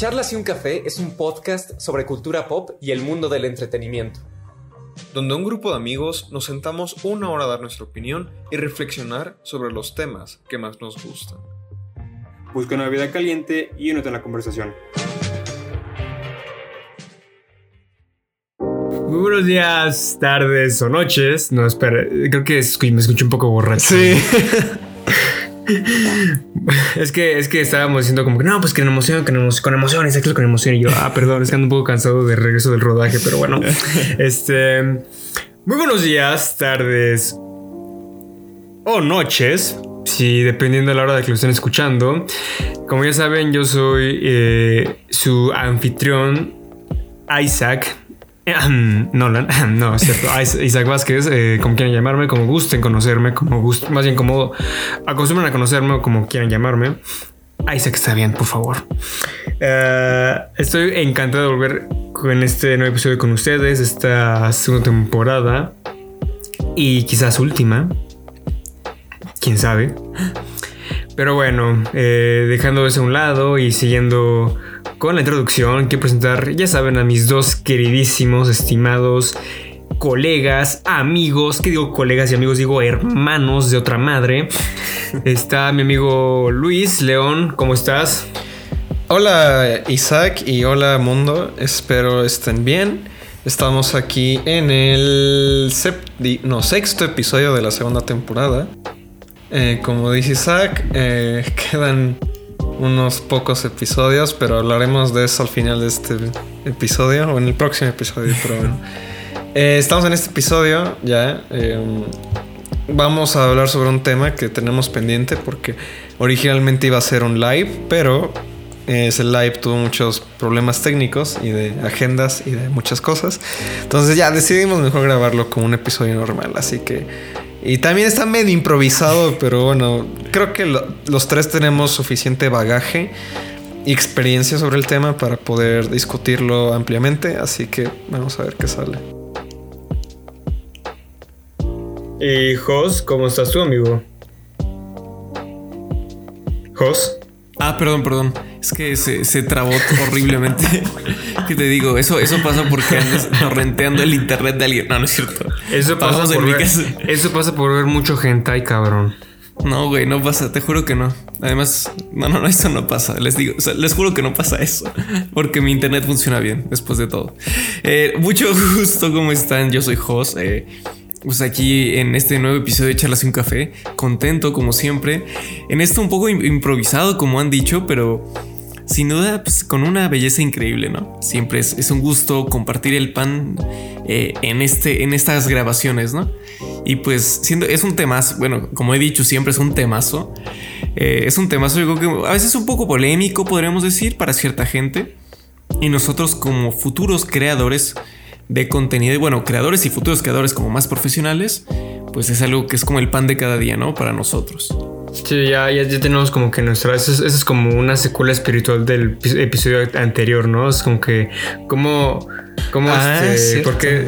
Charlas y un café es un podcast sobre cultura pop y el mundo del entretenimiento. Donde un grupo de amigos nos sentamos una hora a dar nuestra opinión y reflexionar sobre los temas que más nos gustan. Busca una vida caliente y únete en la conversación. Muy buenos días, tardes o noches. No, espera, creo que me escucho un poco borracho. Sí. es que es que estábamos diciendo como que no, pues que con emoción, con emoción, con emoción, exacto, con emoción. Y yo, ah, perdón, es que ando un poco cansado de regreso del rodaje, pero bueno. este. Muy buenos días, tardes o noches. Sí, dependiendo de la hora de que lo estén escuchando. Como ya saben, yo soy eh, su anfitrión, Isaac. Nolan, no, es cierto. Isaac Vázquez, eh, como quieran llamarme, como gusten conocerme, como gusten, más bien como acostumbran a conocerme o como quieran llamarme. Isaac está bien, por favor. Eh, estoy encantado de volver con este nuevo episodio con ustedes, esta segunda temporada y quizás última. Quién sabe. Pero bueno, eh, dejando eso a un lado y siguiendo con la introducción, quiero presentar, ya saben, a mis dos queridísimos, estimados colegas, amigos, ¿qué digo colegas y amigos? Digo hermanos de otra madre. Está mi amigo Luis León, ¿cómo estás? Hola Isaac y hola mundo, espero estén bien. Estamos aquí en el no, sexto episodio de la segunda temporada. Eh, como dice Isaac, eh, quedan unos pocos episodios, pero hablaremos de eso al final de este episodio o en el próximo episodio, pero bueno. Eh, estamos en este episodio ya. vamos a hablar sobre un tema que tenemos pendiente porque originalmente iba a ser un live, pero ese live tuvo muchos problemas técnicos y de agendas y de muchas cosas. Entonces ya decidimos mejor grabarlo como un episodio normal. Así que y también está medio improvisado, pero bueno, creo que los tres tenemos suficiente bagaje y experiencia sobre el tema para poder discutirlo ampliamente, así que vamos a ver qué sale. Y Jos, ¿cómo estás tú, amigo? Jos. Ah, perdón, perdón. Es que se, se trabó horriblemente. ¿Qué te digo? Eso, eso pasa porque andas torrenteando el internet de alguien. No, no es cierto. Eso pasa, por ver, eso pasa por ver mucho hentai, cabrón. No, güey, no pasa, te juro que no. Además, no, no, no, eso no pasa. Les digo, les juro que no pasa eso. Porque mi internet funciona bien, después de todo. Eh, mucho gusto, ¿cómo están? Yo soy Jos. Eh, pues aquí en este nuevo episodio de Charlas y un Café, contento como siempre. En esto un poco improvisado, como han dicho, pero sin duda pues, con una belleza increíble, ¿no? Siempre es, un gusto compartir el pan eh, en, este, en estas grabaciones, ¿no? Y pues siendo, es un temazo, bueno, como he dicho siempre es un temazo. Eh, es un temazo, yo creo que a veces un poco polémico, podríamos decir, para cierta gente. Y nosotros como futuros creadores de contenido y bueno, creadores y futuros creadores como más profesionales, pues es algo que es como el pan de cada día, ¿no? Para nosotros. Sí, ya, ya, tenemos como que nuestra. Eso es, como una secuela espiritual del episodio anterior, ¿no? Es como que. Como. Como ah, este. Porque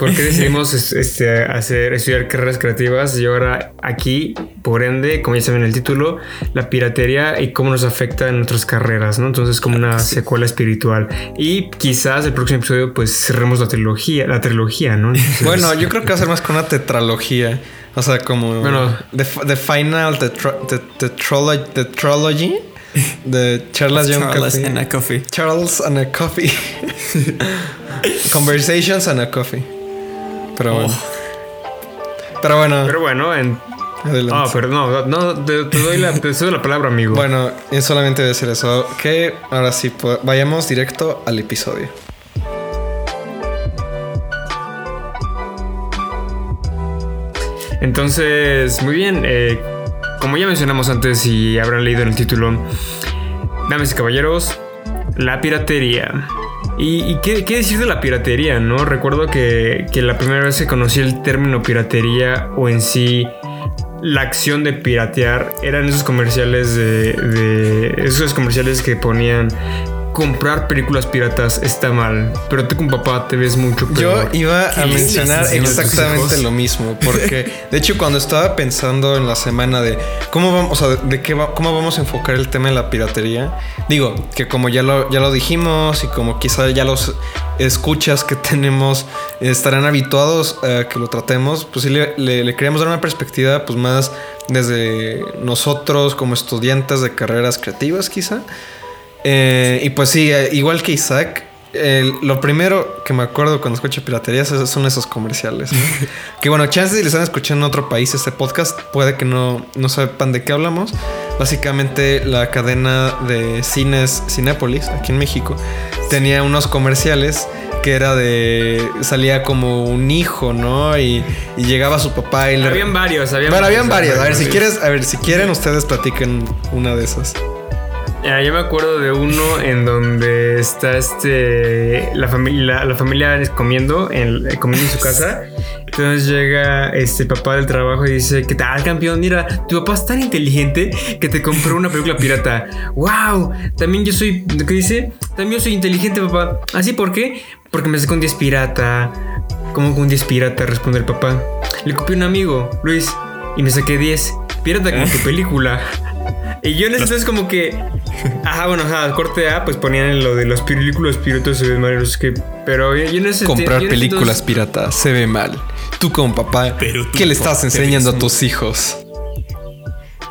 ¿Por qué decidimos este, hacer, estudiar carreras creativas y ahora aquí, por ende, como ya saben en el título, la piratería y cómo nos afecta en nuestras carreras, ¿no? Entonces, como una secuela espiritual. Y quizás el próximo episodio, pues cerremos la trilogía, la trilogía, ¿no? bueno, yo creo que va a ser más con una tetralogía. O sea, como. Bueno, the, final, the, the, trilogy. De Charles Charles and a coffee. Charles and a coffee. Conversations and a coffee. Pero bueno. Oh. Pero bueno. Pero bueno, en. Adelante. Ah, pero no, no te, doy la, te doy la palabra, amigo. Bueno, y solamente voy a decir eso. Que ahora sí, pues, vayamos directo al episodio. Entonces, muy bien. Eh, como ya mencionamos antes y habrán leído en el título, dames y caballeros, la piratería. ¿Y, qué, decir de la piratería, no? Recuerdo que, la primera vez que conocí el término piratería o en sí la acción de piratear eran esos comerciales de, esos comerciales que ponían comprar películas piratas está mal, pero tú con papá te ves mucho Yo peor. iba a ¿Qué le mencionar exactamente lo mismo, porque de hecho cuando estaba pensando en la semana de cómo vamos, o sea, de qué va- cómo vamos a enfocar el tema de la piratería, digo que como ya lo ya lo dijimos y como quizá ya los escuchas que tenemos estarán habituados a que lo tratemos, pues sí le, le- le queríamos dar una perspectiva pues más desde nosotros como estudiantes de carreras creativas quizá. Eh, y pues sí, eh, igual que Isaac, el- lo primero que me acuerdo cuando escucho piraterías son esos comerciales. ¿no? que bueno, chances si les están escuchando en otro país este podcast, puede que no, no sepan de qué hablamos. Básicamente la cadena de cines Cinépolis, aquí en México, tenía unos comerciales que era de... salía como un hijo, ¿no? Y, y llegaba su papá y le... Habían varios, habían Bueno, habían varias. A ver, si varios. quieres, a ver, si quieren, ustedes platiquen una de esas. Ah, yo me acuerdo de uno en donde está este la familia la, familia comiendo en, eh, comiendo en su casa. Entonces llega este papá del trabajo y dice, ¿qué tal campeón? Mira, tu papá es tan inteligente que te compró una película pirata. ¡Wow! También yo soy, ¿qué dice? También yo soy inteligente, papá. ¿Así por qué? Porque me sacó un 10 pirata. ¿Cómo un 10 pirata? Responde el papá. Le copié un amigo, Luis, y me saqué 10. Pirata como tu película. Y yo en ese entonces como que... Ajá, bueno, ajá, corte A, pues ponían lo de los películas piratas se ven mal, no sé qué. Pero yo, en ese Comprar películas entonces- piratas se ve mal. Tú como papá, Pero tú ¿qué le estás enseñando a tus hijos?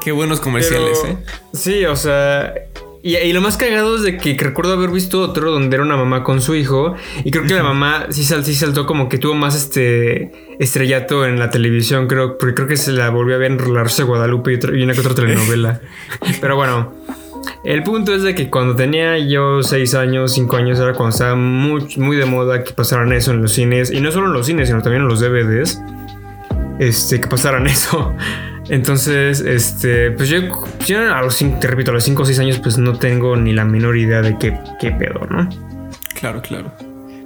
Qué buenos comerciales, Pero- ¿eh? Sí, o sea. Y, y lo más cagado es de que recuerdo haber visto otro donde era una mamá con su hijo. Y creo que la mamá sí, sal- sí saltó como que tuvo más este estrellato en la televisión, creo. Porque creo que se la volvió a ver en La Rosa de Guadalupe y, otra- y una que otra telenovela. Pero bueno. El punto es de que cuando tenía yo 6 años, 5 años, era cuando estaba muy, muy de moda que pasaran eso en los cines. Y no solo en los cines, sino también en los DVDs. Este, que pasaran eso. Entonces, este, pues yo, yo a los cinco, te repito, a los 5 o 6 años, pues no tengo ni la menor idea de qué, qué pedo, ¿no? Claro, claro.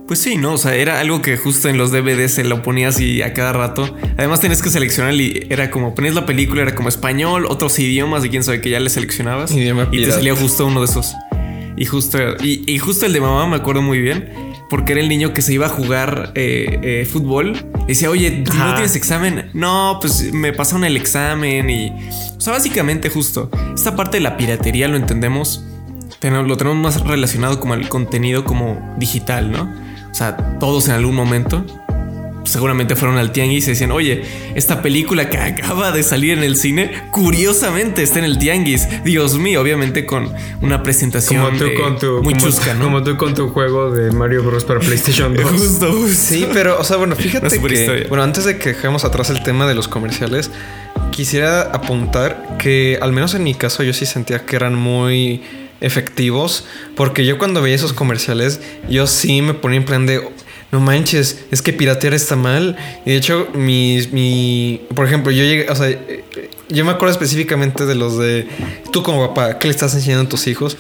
Pues sí, ¿no? O sea, era algo que justo en los DVDs se lo ponías y a cada rato. Además tenías que seleccionar y era como ponías la película, era como español, otros idiomas y quién sabe que ya le seleccionabas. Idioma y te salía justo uno de esos. Y justo, y, y justo el de mamá me acuerdo muy bien. Porque era el niño que se iba a jugar eh, eh, fútbol. Y decía, oye, si no tienes examen. No, pues me pasaron el examen. Y. O sea, básicamente, justo. Esta parte de la piratería lo entendemos. Lo tenemos más relacionado como el contenido como digital, ¿no? O sea, todos en algún momento seguramente fueron al tianguis y decían, oye, esta película que acaba de salir en el cine, curiosamente está en el tianguis. Dios mío, obviamente con una presentación Como tú eh, con tu. muy como, chusca, ¿no? Como tú con tu juego de Mario Bros. para PlayStation 2. Justo, justo. Sí, pero, o sea, bueno, fíjate super que. historia. Bueno, antes de que dejemos atrás el tema de los comerciales, quisiera apuntar que, al menos en mi caso, yo sí sentía que eran muy efectivos. Porque yo cuando veía esos comerciales, yo sí me ponía en plan de. No manches, es que piratear está mal. Y de hecho, mi, mi. Por ejemplo, yo llegué. O sea, yo me acuerdo específicamente de los de. Tú como papá, ¿qué le estás enseñando a tus hijos?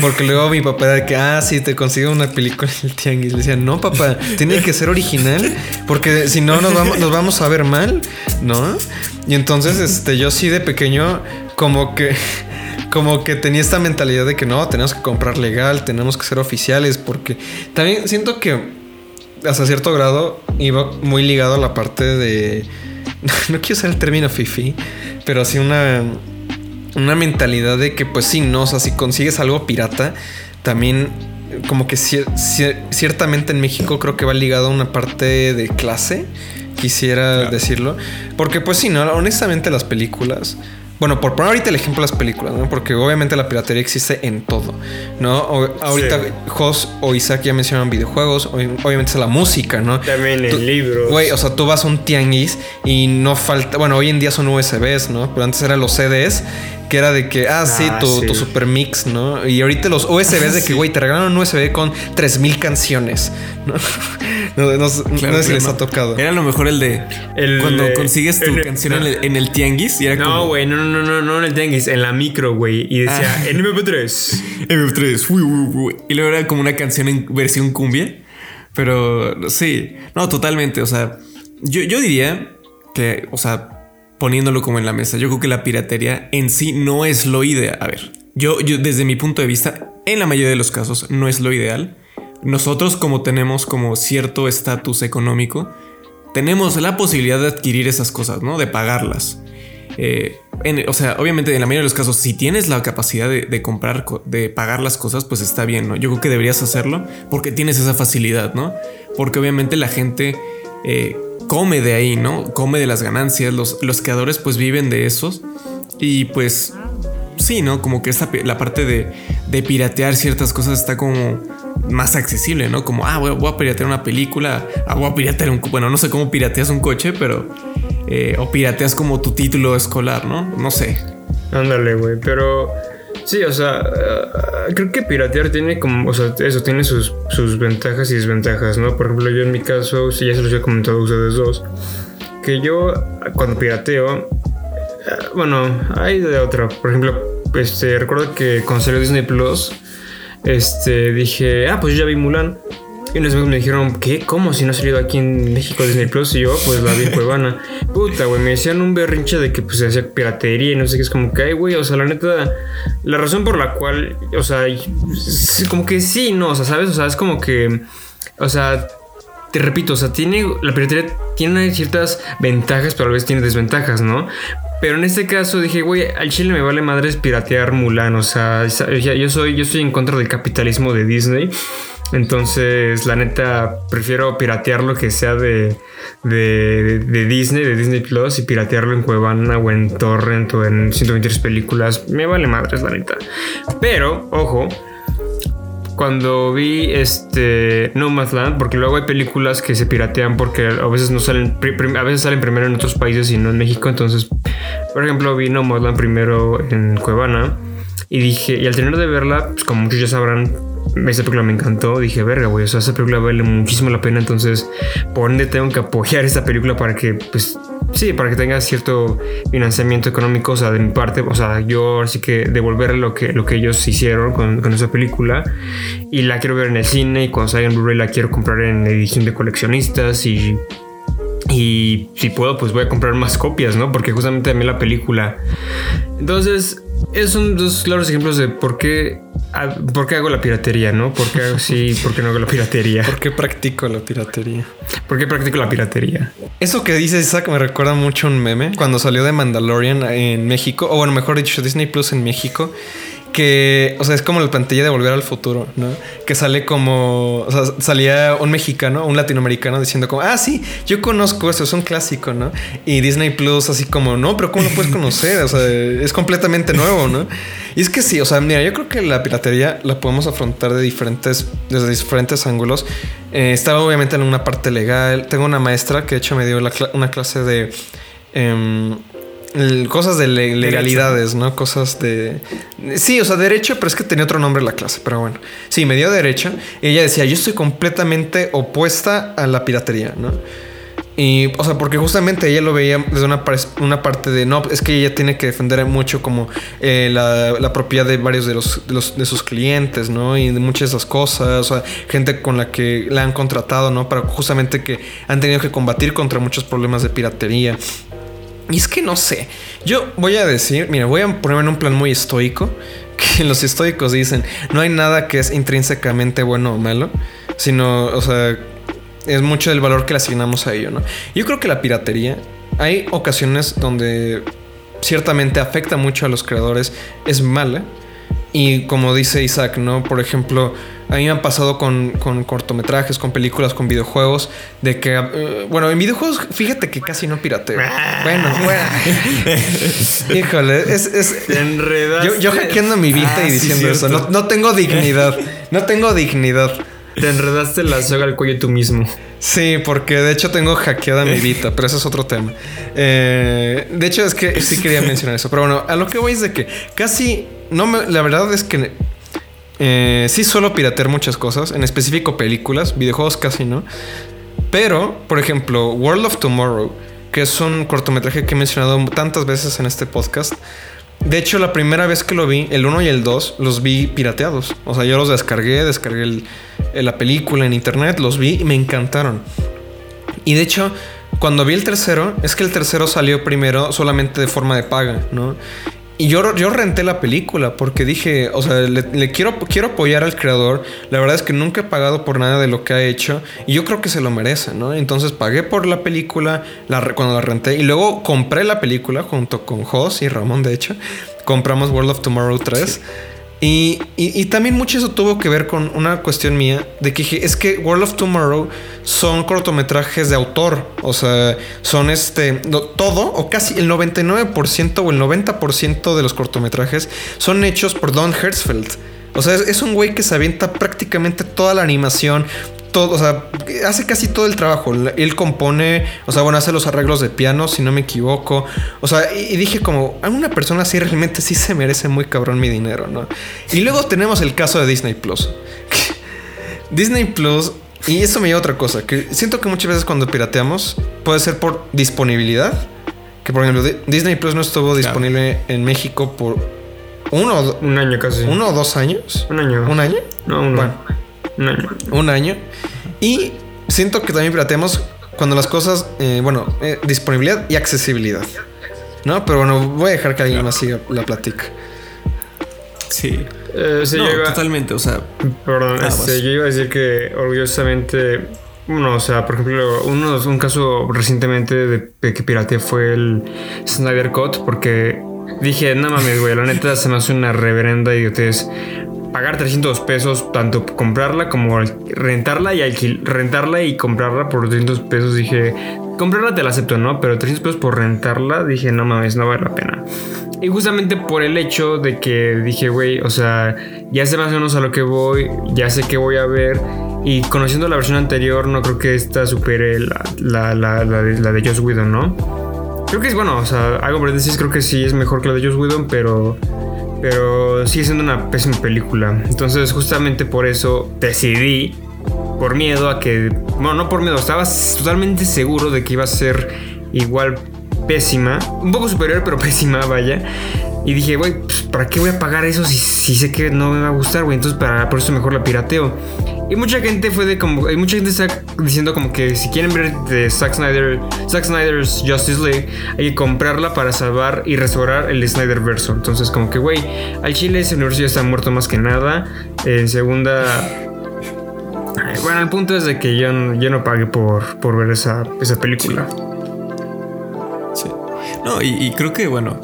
Porque luego mi papá era de que, ah, sí, te consigo una película en el tianguis. Le decía, no, papá, tiene que ser original. Porque si no, nos vamos, nos vamos a ver mal, ¿no? Y entonces, este, yo sí de pequeño, como que. Como que tenía esta mentalidad de que no, tenemos que comprar legal, tenemos que ser oficiales, porque también siento que hasta cierto grado iba muy ligado a la parte de. No quiero usar el término fifi, pero sí una. Una mentalidad de que, pues sí, no, o sea, si consigues algo pirata, también como que cier- cier- ciertamente en México creo que va ligado a una parte de clase, quisiera decirlo. Porque, pues sí, no, honestamente las películas. Bueno, por poner ahorita el ejemplo de las películas, ¿no? Porque obviamente la piratería existe en todo, ¿no? O- ahorita Sí. Jos o Isaac ya mencionan videojuegos, ob- obviamente es la música, ¿no? También en Tú- libros. Güey, o sea, tú vas a un tianguis y no falta. Bueno, hoy en día son USBs, ¿no? Pero antes eran los CDs, que era de que, ah, sí, Ah, tu, sí. tu super mix, ¿no? Y ahorita los USBs de que, güey, te regalan un USB con 3000 canciones, ¿no? No, no- no sé Claro, si les claro. ha tocado. Era a lo mejor el de El cuando consigues tu el- canción en, el, en el tianguis y era No, como güey, no, no, no, no en el tianguis, en la micro, güey. Y decía, Ah. en MP3. MP3. uy, uy, uy. Y luego era como una canción en versión cumbia. Pero sí, no, totalmente. O sea, yo, yo diría que, o sea, poniéndolo como en la mesa, yo creo que la piratería en sí no es lo ideal. A ver, yo, desde mi punto de vista, en la mayoría de los casos, no es lo ideal. Nosotros, como tenemos como cierto estatus económico, tenemos la posibilidad de adquirir esas cosas, ¿no? De pagarlas. Eh, o sea, obviamente en la mayoría de los casos, si tienes la capacidad de, comprar, co- de pagar las cosas, pues está bien, ¿no? Yo creo que deberías hacerlo porque tienes esa facilidad, ¿no? Porque obviamente la gente eh, come de ahí, ¿no? Come de las ganancias, los, los creadores pues viven de esos y pues sí, ¿no? Como que esta, la parte de, de piratear ciertas cosas está como más accesible, ¿no? Como, ah, voy, a- piratear una película, ah, voy a piratear un... Bueno, no sé cómo pirateas un coche, pero... eh, o pirateas como tu título escolar, ¿no? No sé. Ándale, güey, pero sí, o sea, eh, creo que piratear tiene como, o sea, eso tiene sus, sus ventajas y desventajas, ¿no? Por ejemplo, yo en mi caso, sí, ya se los he comentado a ustedes dos, que yo cuando pirateo, eh, bueno, hay de otra, por ejemplo, este, recuerdo que cuando salió Disney Plus, este, dije, ah, pues yo ya vi Mulan. Y unos me dijeron, ¿qué? ¿Cómo? Si no ha salido aquí en México Disney Plus. Y yo, pues la vi en Cuevana. Puta, güey, me decían un berrinche de que pues se hacía piratería y no sé qué. Es como que, ay, güey, o sea, la neta, la razón por la cual, o sea, como que sí, no, o sea, ¿sabes? O sea, es como que, o sea, te repito, o sea, tiene, la piratería tiene ciertas ventajas, pero a vez tiene desventajas, ¿no? Pero en este caso dije, güey, al chile me vale madres piratear Mulan, o sea, yo soy, yo estoy en contra del capitalismo de Disney. Entonces, la neta, prefiero piratear lo que sea de, de, de Disney, de Disney Plus, y piratearlo en Cuevana o en Torrent o en 123 películas. Me vale madres, la neta. Pero, ojo, cuando vi este Nomadland, porque luego hay películas que se piratean porque a veces no salen, a veces salen primero en otros países y no en México. Entonces, por ejemplo, vi Nomadland primero en Cuevana y dije, y al tener de verla, pues como muchos ya sabrán, esa película me encantó. Dije, verga, güey, o sea, esa película vale muchísimo la pena. Entonces, por ende, tengo que apoyar esta película para que, pues, sí, para que tenga cierto financiamiento económico, o sea, de mi parte. O sea, yo así que devolverle lo que, lo que ellos hicieron con, con esa película. Y la quiero ver en el cine. Y cuando salga en Blu-ray, la quiero comprar en edición de coleccionistas. Y y si puedo, pues voy a comprar más copias, ¿no? Porque justamente mí la película. Entonces, esos son dos claros ejemplos de por qué, por qué hago la piratería, ¿no? ¿Por qué hago- sí, por qué no hago la piratería? ¿Por qué practico la piratería? ¿Por qué practico la piratería? Eso que dice Isaac me recuerda mucho a un meme cuando salió de Mandalorian en México, o bueno, mejor dicho, Disney Plus en México. Que, o sea, es como la pantalla de Volver al Futuro, ¿no? Que sale como, o sea, salía un mexicano, un latinoamericano diciendo como, ah, sí, yo conozco eso, es un clásico, ¿no? Y Disney Plus así como, no, pero ¿cómo lo puedes conocer? O sea, es completamente nuevo, ¿no? Y es que sí, o sea, mira, yo creo que la piratería la podemos afrontar de diferentes, desde diferentes ángulos. Eh, está obviamente en una parte legal. Tengo una maestra que de hecho me dio una clase de em, cosas de le- legalidades, ¿no? Cosas de... Sí, o sea, derecho, pero es que tenía otro nombre la clase, pero bueno. Sí, me dio derecho. Y ella decía, yo estoy completamente opuesta a la piratería, ¿no? Y, o sea, porque justamente ella lo veía desde una, una parte de, no, es que ella tiene que defender mucho como eh, la, la propiedad de varios de, los, de, los- de sus clientes, ¿no? Y de muchas de esas cosas, o sea, gente con la que la han contratado, ¿no? Para justamente que han tenido que combatir contra muchos problemas de piratería. Y es que no sé, yo voy a decir, mira, voy a ponerme en un plan muy estoico, que los estoicos dicen, no hay nada que es intrínsecamente bueno o malo, sino, o sea, es mucho del valor que le asignamos a ello, ¿no? Yo creo que la piratería, hay ocasiones donde ciertamente afecta mucho a los creadores, es mala. Y como dice Isaac, ¿no? Por ejemplo, a mí me ha pasado con, con cortometrajes, con películas, con videojuegos, de que, eh, bueno, en videojuegos, fíjate que casi no pirateo. bueno, bueno. Híjole, es... es Te enredaste. yo, yo hackeando mi vida Ah, y sí, diciendo eso. No, no tengo dignidad. No tengo dignidad. Te enredaste la soga al cuello tú mismo. Sí, porque de hecho tengo hackeada mi Vita, pero eso es otro tema. Eh, de hecho, es que sí quería mencionar eso. Pero bueno, a lo que voy es de que casi. No me, la verdad es que eh, sí suelo piratear muchas cosas, en específico películas, videojuegos casi no. Pero, por ejemplo, World of Tomorrow, que es un cortometraje que he mencionado tantas veces en este podcast. De hecho, la primera vez que lo vi, el 1 y el 2, los vi pirateados. O sea, yo los descargué, descargué el- la película en internet, los vi y me encantaron. Y de hecho, cuando vi el tercero, es que el tercero salió primero solamente de forma de paga, ¿no? Y yo, yo renté la película porque dije, o sea, le, quiero, quiero apoyar al creador. La verdad es que nunca he pagado por nada de lo que ha hecho y yo creo que se lo merece, ¿no? Entonces pagué por la película la, cuando la renté y luego compré la película junto con Jos y Ramón, de hecho. Compramos World of Tomorrow 3. Y, y- también mucho eso tuvo que ver con una cuestión mía de que dije, es que World of Tomorrow son cortometrajes de autor, o sea, son este, todo o casi el 99% o el 90% de los cortometrajes son hechos por Don Hertzfeld. O sea, es un güey que se avienta prácticamente toda la animación, todo, o sea, hace casi todo el trabajo. Él compone, o sea, bueno, hace los arreglos de piano, si no me equivoco. O sea, y, dije como, a una persona así realmente sí se merece muy cabrón mi dinero, ¿no? Y luego tenemos el caso de Disney Plus. Disney Plus, y eso me lleva a otra cosa, que siento que muchas veces cuando pirateamos puede ser por disponibilidad. Que por ejemplo, Di- Disney Plus no estuvo disponible en México por uno o, Un año casi. uno o dos años. Un año. ¿Un año? No, uno. Bueno, Un año. un año. Y siento que también pirateamos cuando las cosas, eh, bueno, eh, disponibilidad y accesibilidad. ¿No? Pero bueno, voy a dejar que alguien más siga la plática. Sí. Eh, sí, no, yo iba- totalmente. O sea, Perdón, este, yo iba a decir que orgullosamente, bueno, o sea, por ejemplo, uno, un caso recientemente de, de que pirateé fue el Snyder Cut, porque dije, no mames, güey, la neta se me hace una reverenda idiotez pagar 300 pesos, tanto comprarla como rentarla y alquil rentarla y comprarla por 300 pesos. Dije, comprarla te la acepto, ¿no? Pero 300 pesos por rentarla, dije, no mames, no vale la pena. Y justamente por el hecho de que dije, güey, o sea, ya sé más o menos a lo que voy, ya sé qué voy a ver. Y conociendo la versión anterior, no creo que esta supere la, la, la, la de, la de Joss Whedon, ¿no? Creo que es bueno, o sea, hago paréntesis, creo que sí es mejor que la de Joss Whedon, pero, pero sigue siendo una pésima película. Entonces, justamente por eso decidí, por miedo a que, bueno, no por miedo, estaba totalmente seguro de que iba a ser igual pésima, un poco superior, pero pésima, vaya. Y dije, güey, pues, ¿para qué voy a pagar eso si, si sé que no me va a gustar, güey? Entonces, para, por eso mejor la pirateo. Y mucha gente fue de como. Hay mucha gente está diciendo como que si quieren ver de Zack Snyder, Zack Snyder's Justice League, hay que comprarla para salvar y restaurar el Snyder verso. Entonces, como que, güey, al chile ese universo ya está muerto más que nada. En segunda. Bueno, el punto es de que yo, yo no pagué por, por ver esa, esa película. Sí. No, y, y creo que, bueno,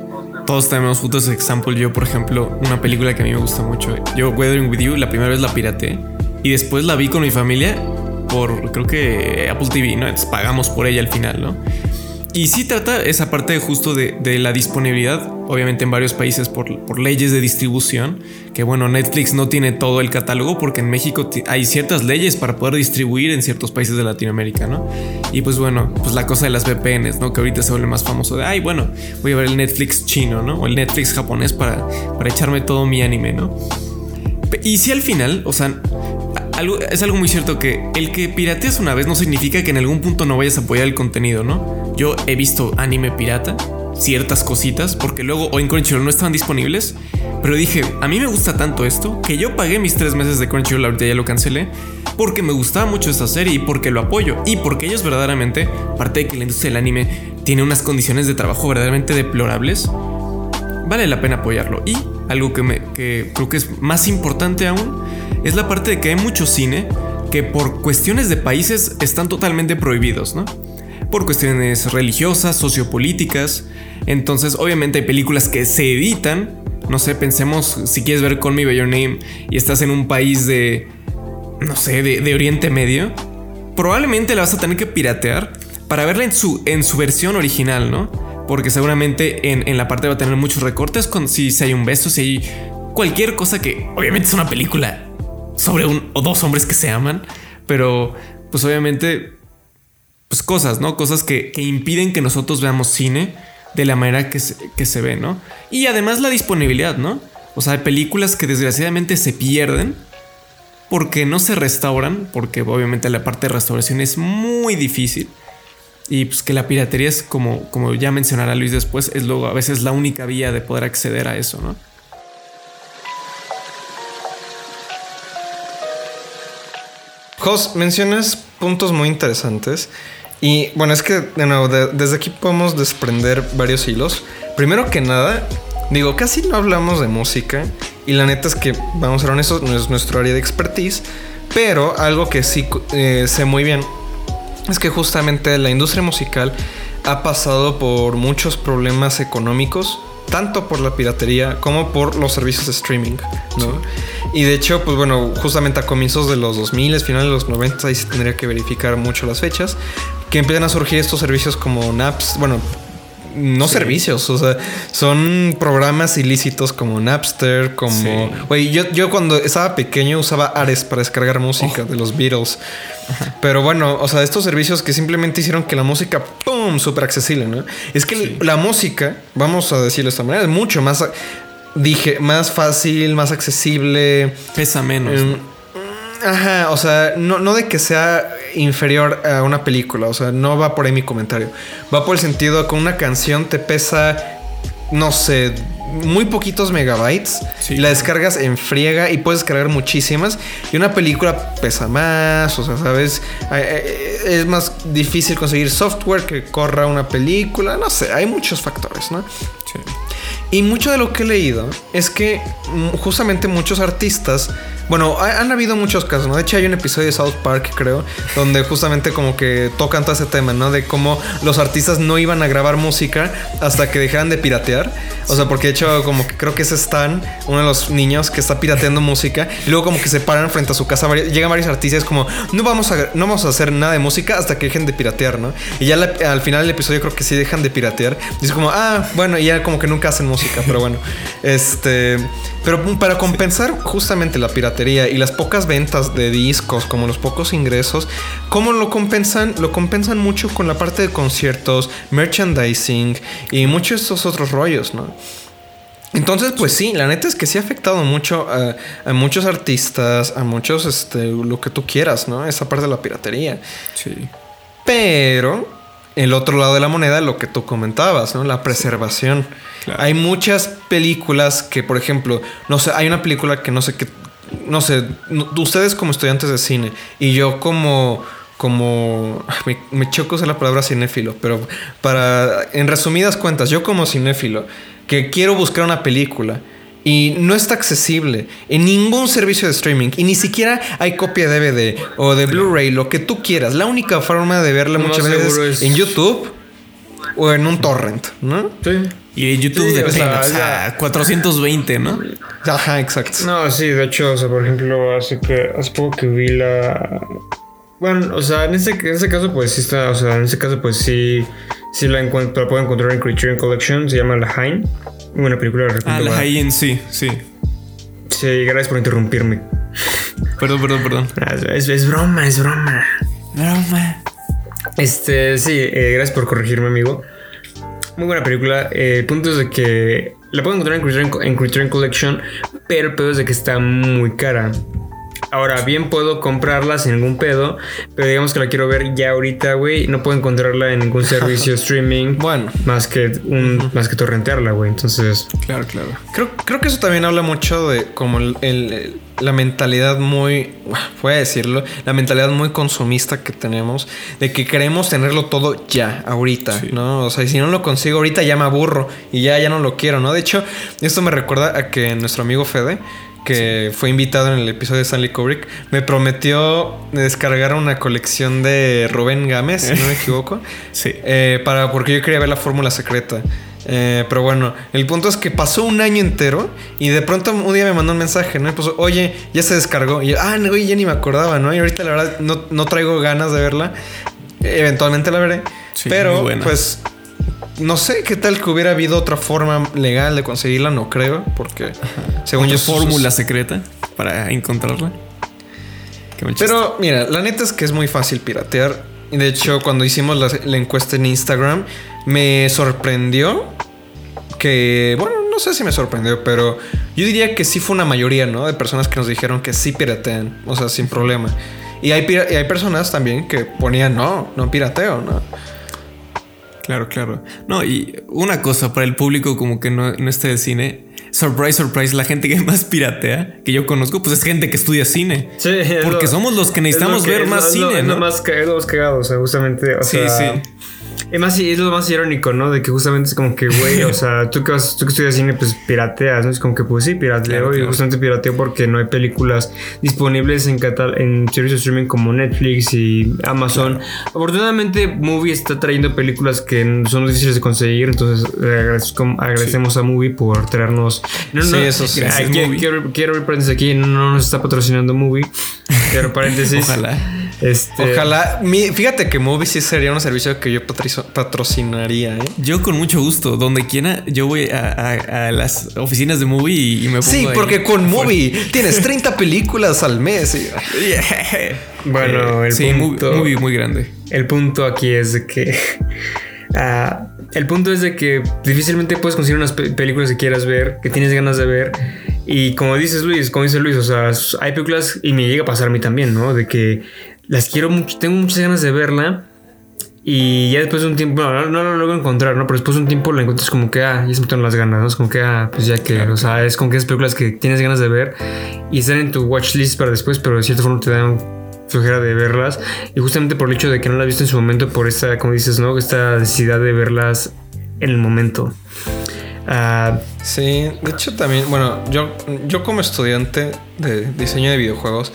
todos tenemos juntos example. Yo, por ejemplo, una película que a mí me gusta mucho. Yo, Weathering with You, la primera vez la pirateé. Y después la vi con mi familia por, creo que Apple TV, ¿no? Entonces pagamos por ella al final, ¿no? Y sí trata esa parte justo de, de la disponibilidad, obviamente en varios países por, por leyes de distribución, que bueno, Netflix no tiene todo el catálogo porque en México hay ciertas leyes para poder distribuir en ciertos países de Latinoamérica, ¿no? Y pues bueno, pues la cosa de las VPNs, ¿no? Que ahorita se vuelve más famoso de, ay, bueno, voy a ver el Netflix chino, ¿no? O el Netflix japonés para, para echarme todo mi anime, ¿no? Y si al final, o sea, es algo muy cierto que el que pirateas una vez no significa que en algún punto no vayas a apoyar el contenido, ¿no? Yo he visto anime pirata, ciertas cositas, porque luego o en Crunchyroll no estaban disponibles, pero dije, a mí me gusta tanto esto que yo pagué mis tres meses de Crunchyroll, ahorita ya lo cancelé, porque me gustaba mucho esta serie y porque lo apoyo y porque ellos verdaderamente, aparte de que la industria del anime tiene unas condiciones de trabajo verdaderamente deplorables, vale la pena apoyarlo. Y algo que, que creo que es más importante aún es la parte de que hay mucho cine que por cuestiones de países están totalmente prohibidos, ¿no? Por cuestiones religiosas, sociopolíticas. Entonces, obviamente hay películas que se editan. No sé, pensemos si quieres ver Call Me By Name y estás en un país de, no sé, de, de Oriente Medio. Probablemente la vas a tener que piratear para verla en su, en su versión original, ¿no? Porque seguramente en, en la parte va a tener muchos recortes con si, si hay un beso, si hay cualquier cosa que obviamente es una película sobre un o dos hombres que se aman, pero pues obviamente pues cosas, ¿no? Cosas que, que impiden que nosotros veamos cine de la manera que se, que se ve, ¿no? Y además la disponibilidad, ¿no? O sea, hay películas que desgraciadamente se pierden porque no se restauran, porque obviamente la parte de restauración es muy difícil. Y pues que la piratería es como, como ya mencionará Luis después, es luego a veces la única vía de poder acceder a eso, ¿no? Jos, mencionas puntos muy interesantes. Y bueno, es que de nuevo, de- desde aquí podemos desprender varios hilos. Primero que nada, Digo, casi no hablamos de música. Y la neta es que, vamos a ser honestos, no es nuestro área de expertise. Pero algo que sí eh, sé muy bien es que justamente la industria musical ha pasado por muchos problemas económicos, tanto por la piratería como por los servicios de streaming, ¿no? Y de hecho, pues bueno, justamente a comienzos de los 2000, finales de los 90, ahí se tendría que verificar mucho las fechas, que empiezan a surgir estos servicios como Naps, bueno, no servicios, o sea, son programas ilícitos como Napster, como... Güey, yo, yo cuando estaba pequeño usaba Ares para descargar música de los Beatles. Pero bueno, o sea, estos servicios que simplemente hicieron que la música, ¡pum!, súper accesible, ¿no? Es que la música, vamos a decirlo de esta manera, es mucho más, dije, más fácil, más accesible. Pesa menos. Em, Ajá, o sea, no, no de que sea inferior a una película, o sea, no va por ahí mi comentario. Va por el sentido de que una canción te pesa, no sé, muy poquitos megabytes. Sí. y la descargas en friega y puedes cargar muchísimas. Y una película pesa más, o sea, ¿sabes? Eh, eh, Es más difícil conseguir software que corra una película, no sé, hay muchos factores, ¿no? Sí. Y mucho de lo que he leído es que mm, justamente muchos artistas, bueno, ha- han habido muchos casos, ¿no? De hecho hay un episodio de South Park, creo, donde justamente como que tocan todo ese tema, ¿no? De cómo los artistas no iban a grabar música hasta que dejaran de piratear. O sea, porque de hecho como que creo que es Stan, uno de los niños que está pirateando música, y luego como que se paran frente a su casa, llegan varios artistas como, no vamos a, no vamos a hacer nada de música hasta que dejen de piratear, ¿no? Y ya al final del episodio creo que sí dejan de piratear. Es como, ah, bueno, y ya como que nunca hacen música, pero bueno. Este, pero para compensar justamente la piratería y las pocas ventas de discos, como los pocos ingresos, ¿cómo lo compensan? Lo compensan mucho con la parte de conciertos, merchandising y muchos de estos otros rollos, ¿no? Entonces, pues sí, la neta es que sí ha afectado mucho a, a muchos artistas, a muchos, este, lo que tú quieras, ¿no? Esa parte de la piratería. Sí. Pero el otro lado de la moneda, lo que tú comentabas, ¿no? La preservación. Claro. Hay muchas películas que, por ejemplo, no sé, hay una película que no sé qué, no sé, no- ustedes como estudiantes de cine y yo como, como, me, me choco usar la palabra cinéfilo, pero para, en resumidas cuentas, yo como cinéfilo que quiero buscar una película y no está accesible en ningún servicio de streaming y ni siquiera hay copia de DVD o de Blu-ray, lo que tú quieras. La única forma de verla muchas veces es- en YouTube o en un torrent, ¿no? Sí. Y en YouTube Sí, de o sea, pena, o sea, 420, ¿no? Ajá, exacto. No, sí, de hecho, o sea, por ejemplo, hace que hace poco que vi la bueno, o sea, en este, en este caso pues sí está, o sea, en este caso pues sí sí la encuentro, la puedo encontrar en Criterion Collection, se llama La Haine. Muy buena película, la Ah, recomiendo. la high end, sí, sí. Sí, gracias por interrumpirme. Perdón, perdón, perdón. Ah, Es, es broma, es broma. Este, sí, eh, gracias por corregirme, amigo. Muy buena película. Eh, el punto es de que la puedo encontrar en Criterion, en Criterion Collection, pero el pedo es de que está muy cara. Ahora, bien puedo comprarla sin ningún pedo, pero digamos que la quiero ver ya ahorita, güey. No puedo encontrarla en ningún servicio streaming. Bueno. Más que, un, más que torrentearla, güey. Entonces, Claro, claro. Creo, creo que eso también habla mucho de como el, el- el- la mentalidad muy, voy a decirlo, la mentalidad muy consumista que tenemos, de que queremos tenerlo todo ya, ahorita, Sí. ¿no? O sea, y si no lo consigo ahorita ya me aburro y ya, ya no lo quiero, ¿no? De hecho, esto me recuerda a que nuestro amigo Fede, que fue invitado en el episodio de Stanley Kubrick, me prometió descargar una colección de Rubén Gámez, si no me equivoco. Sí. Eh, para, porque yo quería ver la fórmula secreta. Eh, pero bueno, el punto es que pasó un año entero y de pronto un día me mandó un mensaje, ¿no? Y puso, oye, ya se descargó. Y yo, ah, no, ya ni me acordaba, ¿no? Y ahorita la verdad no, no traigo ganas de verla. Eventualmente la veré. Sí, muy pero, pues, no sé qué tal que hubiera habido otra forma legal de conseguirla, no creo, porque según yo... Fórmula secreta para encontrarla. Pero mira, la neta es que es muy fácil piratear. De hecho, cuando hicimos la, la encuesta en Instagram, me sorprendió que, bueno, no sé si me sorprendió, pero yo diría que sí fue una mayoría, ¿no? De personas que nos dijeron que sí piratean, o sea, sin problema. Y hay, y hay personas también que ponían, no, no pirateo, ¿no? Claro, claro. No, y una cosa para el público como que no, no esté de cine. Surprise, surprise, la gente que más piratea, que yo conozco, pues es gente que estudia cine. Sí, Porque lo- somos los que es necesitamos lo que- ver más lo- cine, es lo ¿no? más es más cagado, o sea, justamente. O Sí, sea, sí. Además, sí, es lo más irónico, ¿no? De que justamente es como que, güey, o sea, tú que, vas, tú que estudias cine, pues pirateas, ¿no? Es como que, pues sí, pirateo. Claro, Y claro. justamente pirateo porque no hay películas disponibles en, catal en servicios de streaming como Netflix y Amazon. Afortunadamente, Movie está trayendo películas que son difíciles de conseguir. Entonces, agradecemos a Movie por traernos. No, Sí, eso sí. Gracias, quiero, quiero, quiero abrir paréntesis aquí. No nos está patrocinando Movie. Pero paréntesis. Ojalá. Este, Ojalá. Mi- fíjate que Movie sí sería un servicio que yo patrizo- patrocinaría, ¿eh? Yo con mucho gusto, donde quiera, yo voy a, a- a las oficinas de Movie y, y me pongo Sí, ahí. porque con Movie tienes 30 películas al mes. y- Bueno, el sí, punto- muy, muy, muy grande. El punto aquí es de que. ah, el punto es de que difícilmente puedes conseguir unas pe- películas que quieras ver, que tienes ganas de ver. Y como dices Luis, como dice Luis, o sea, hay películas y me llega a pasar a mí también, ¿no? De que las quiero mucho, tengo muchas ganas de verla. Y ya después de un tiempo, no, no, no lo logro encontrar, ¿no? Pero después de un tiempo la encuentras como que, ah, ya se me quitaron las ganas, ¿no? Es como que, ah, pues ya que, o sea, es como que esas películas que tienes ganas de ver y están en tu watch list para después, pero de cierta forma te dan flojera de verlas. Y justamente por el hecho de que no las viste en su momento, por esta, como dices, ¿no? Esta necesidad de verlas en el momento. Ah, Sí, de hecho también, bueno, yo, yo como estudiante de diseño de videojuegos,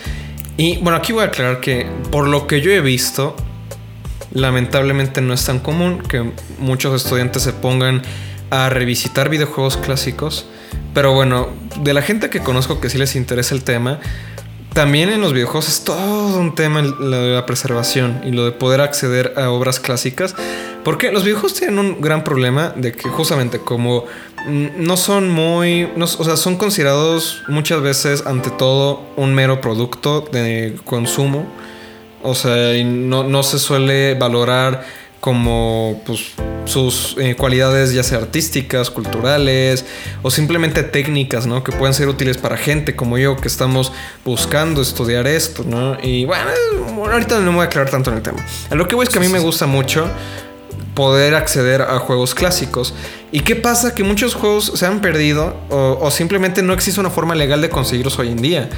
y bueno, aquí voy a aclarar que por lo que yo he visto, lamentablemente no es tan común que muchos estudiantes se pongan a revisitar videojuegos clásicos, pero bueno, de la gente que conozco que sí les interesa el tema, también en los videojuegos es todo un tema lo de la preservación y lo de poder acceder a obras clásicas. Porque los videojuegos tienen un gran problema de que justamente como no son muy... no- o sea, son considerados muchas veces ante todo un mero producto de consumo. O sea, y no, no se suele valorar como pues, sus eh, cualidades ya sea artísticas, culturales o simplemente técnicas, ¿no? Que pueden ser útiles para gente como yo que estamos buscando estudiar esto, ¿no? Y bueno, ahorita no me voy a aclarar tanto en el tema. A lo que voy es que a mí me gusta mucho poder acceder a juegos clásicos. ¿Y qué pasa? Que muchos juegos se han perdido o, o simplemente no existe una forma legal de conseguirlos hoy en día,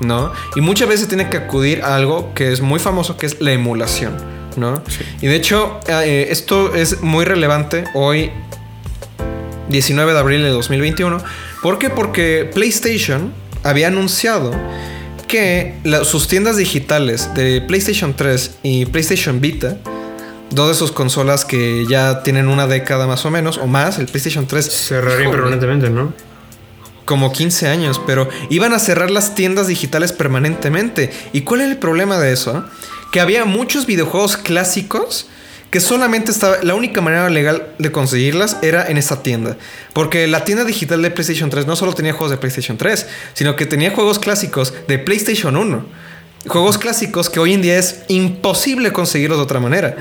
¿no? Y muchas veces tiene que acudir a algo que es muy famoso, que es la emulación, ¿no? Y de hecho, eh, esto es muy relevante hoy, 19 de abril de 2021. ¿Por qué? Porque PlayStation había anunciado que la- sus tiendas digitales de PlayStation 3 y PlayStation Vita, dos de sus consolas que ya tienen una década más o menos, o más, el PlayStation 3 cerrarían permanentemente, ¿no? como 15 años, pero iban a cerrar las tiendas digitales permanentemente. ¿Y cuál era el problema de eso? Que había muchos videojuegos clásicos que solamente estaba la única manera legal de conseguirlas era en esa tienda, porque la tienda digital de PlayStation 3 no solo tenía juegos de PlayStation 3, sino que tenía juegos clásicos de PlayStation 1. Juegos clásicos que hoy en día es imposible conseguirlos de otra manera.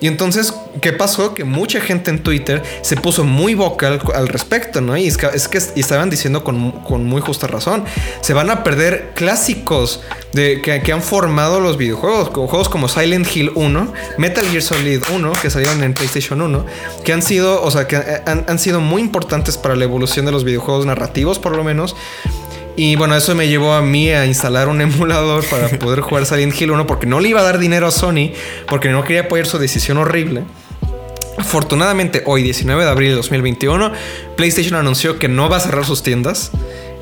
Y entonces, ¿qué pasó? Que mucha gente en Twitter se puso muy vocal al respecto, ¿no? Y es que, que estaban diciendo con, muy justa razón, se van a perder clásicos de, que, han formado los videojuegos, juegos como Silent Hill 1, Metal Gear Solid 1, que salieron en PlayStation 1, que han sido, o sea, que han, han sido muy importantes para la evolución de los videojuegos narrativos, por lo menos. Y bueno, eso me llevó a mí a instalar un emulador para poder jugar Silent Hill 1 porque no le iba a dar dinero a Sony porque no quería apoyar su decisión horrible. Afortunadamente, hoy, 19 de abril de 2021, PlayStation anunció que no va a cerrar sus tiendas.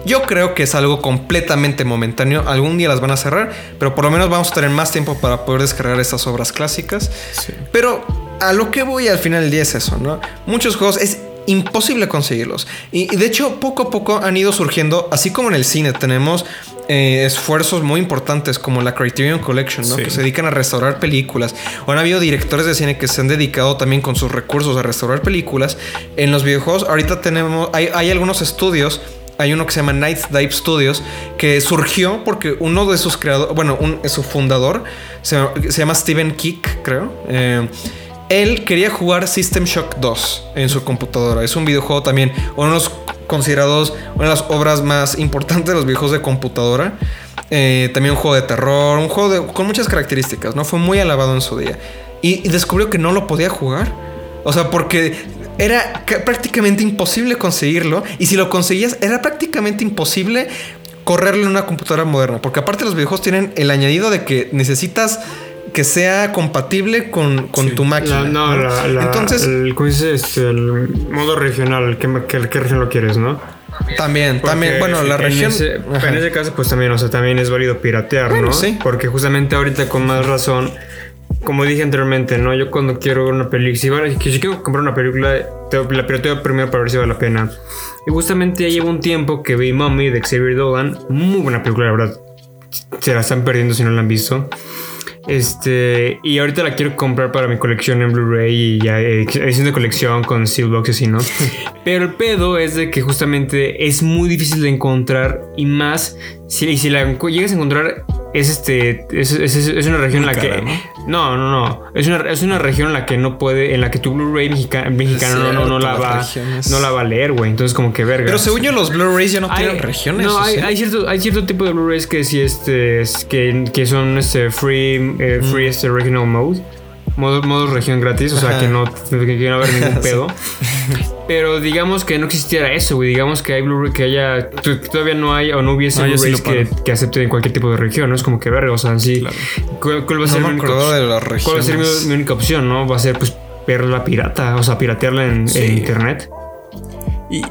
Yo creo que es algo completamente momentáneo. Algún día las van a cerrar, pero por lo menos vamos a tener más tiempo para poder descargar estas obras clásicas. Pero a lo que voy al final del día es eso, ¿no? Muchos juegos es imposible conseguirlos. Y, y de hecho, poco a poco han ido surgiendo, así como en el cine tenemos eh, esfuerzos muy importantes como la Criterion Collection, ¿no? Sí. Que se dedican a restaurar películas. O han habido directores de cine que se han dedicado también con sus recursos a restaurar películas. En los videojuegos, ahorita tenemos, hay, hay algunos estudios. Hay uno que se llama Night Dive Studios que surgió porque uno de sus creadores, bueno, un, su fundador se, se llama Steven Kick, creo. Eh, él quería jugar System Shock 2 en su computadora. Es un videojuego también, uno de los considerados una de las obras más importantes de los videojuegos de computadora. Eh, también un juego de terror, un juego con muchas características, ¿no? Fue muy alabado en su día. Y, descubrió que no lo podía jugar. O sea, porque era ca- prácticamente imposible conseguirlo. Y si lo conseguías, era prácticamente imposible correrlo en una computadora moderna. Porque aparte los videojuegos tienen el añadido de que necesitas que sea compatible con, con tu La- máquina. no, la, la- Entonces, el, ¿cómo dice? Este, el modo regional, ¿qué, qué, qué región lo quieres, no? también, también, Porque bueno, la en región. ese- en ese caso, pues también, o sea, también es válido piratear, Bueno, ¿no? sí. Porque justamente ahorita con más razón, como dije anteriormente, ¿no? Yo cuando quiero una película, si, vale- si quiero comprar una película, te- la pirateo primero para ver si vale la pena. Y justamente ya llevo un tiempo que vi Mommy de Xavier Dolan, muy buena película, la verdad. Se la están perdiendo si no la han visto. Este, y ahorita la quiero comprar para mi colección en Blu-ray y ya eh, edición de colección con Steelbox y ¿no? Pero el pedo es de que justamente es muy difícil de encontrar y más si, si la llegas a encontrar es este es, es- es- es una región en la cara, que no no no es una, es una región en la que no puede en la que tu Blu-ray mexica- mexicano no, no, no la va regiones. no la va a leer, güey. Entonces como que verga. Pero según yo, los Blu-rays ya no tienen regiones. No, ¿o hay, sí? hay cierto, hay cierto tipo de Blu-rays que sí este, es- que, que son este, free, eh, free este, regional mode. Modo, modo región gratis, o sea Ajá. que no, que no haber ningún pedo. Pero digamos que no existiera eso, güey. Digamos que hay Blu-ray que haya. Todavía no hay o no hubiese No, sí Blu-rays que, que acepten cualquier tipo de región, ¿no? Es como que verga, o sea, en sí. ¿cuál, cuál va a ser mi única ¿Cuál va a ser mi, única opción, no? Va a ser pues verla pirata, o sea, piratearla en, Sí. en internet. Y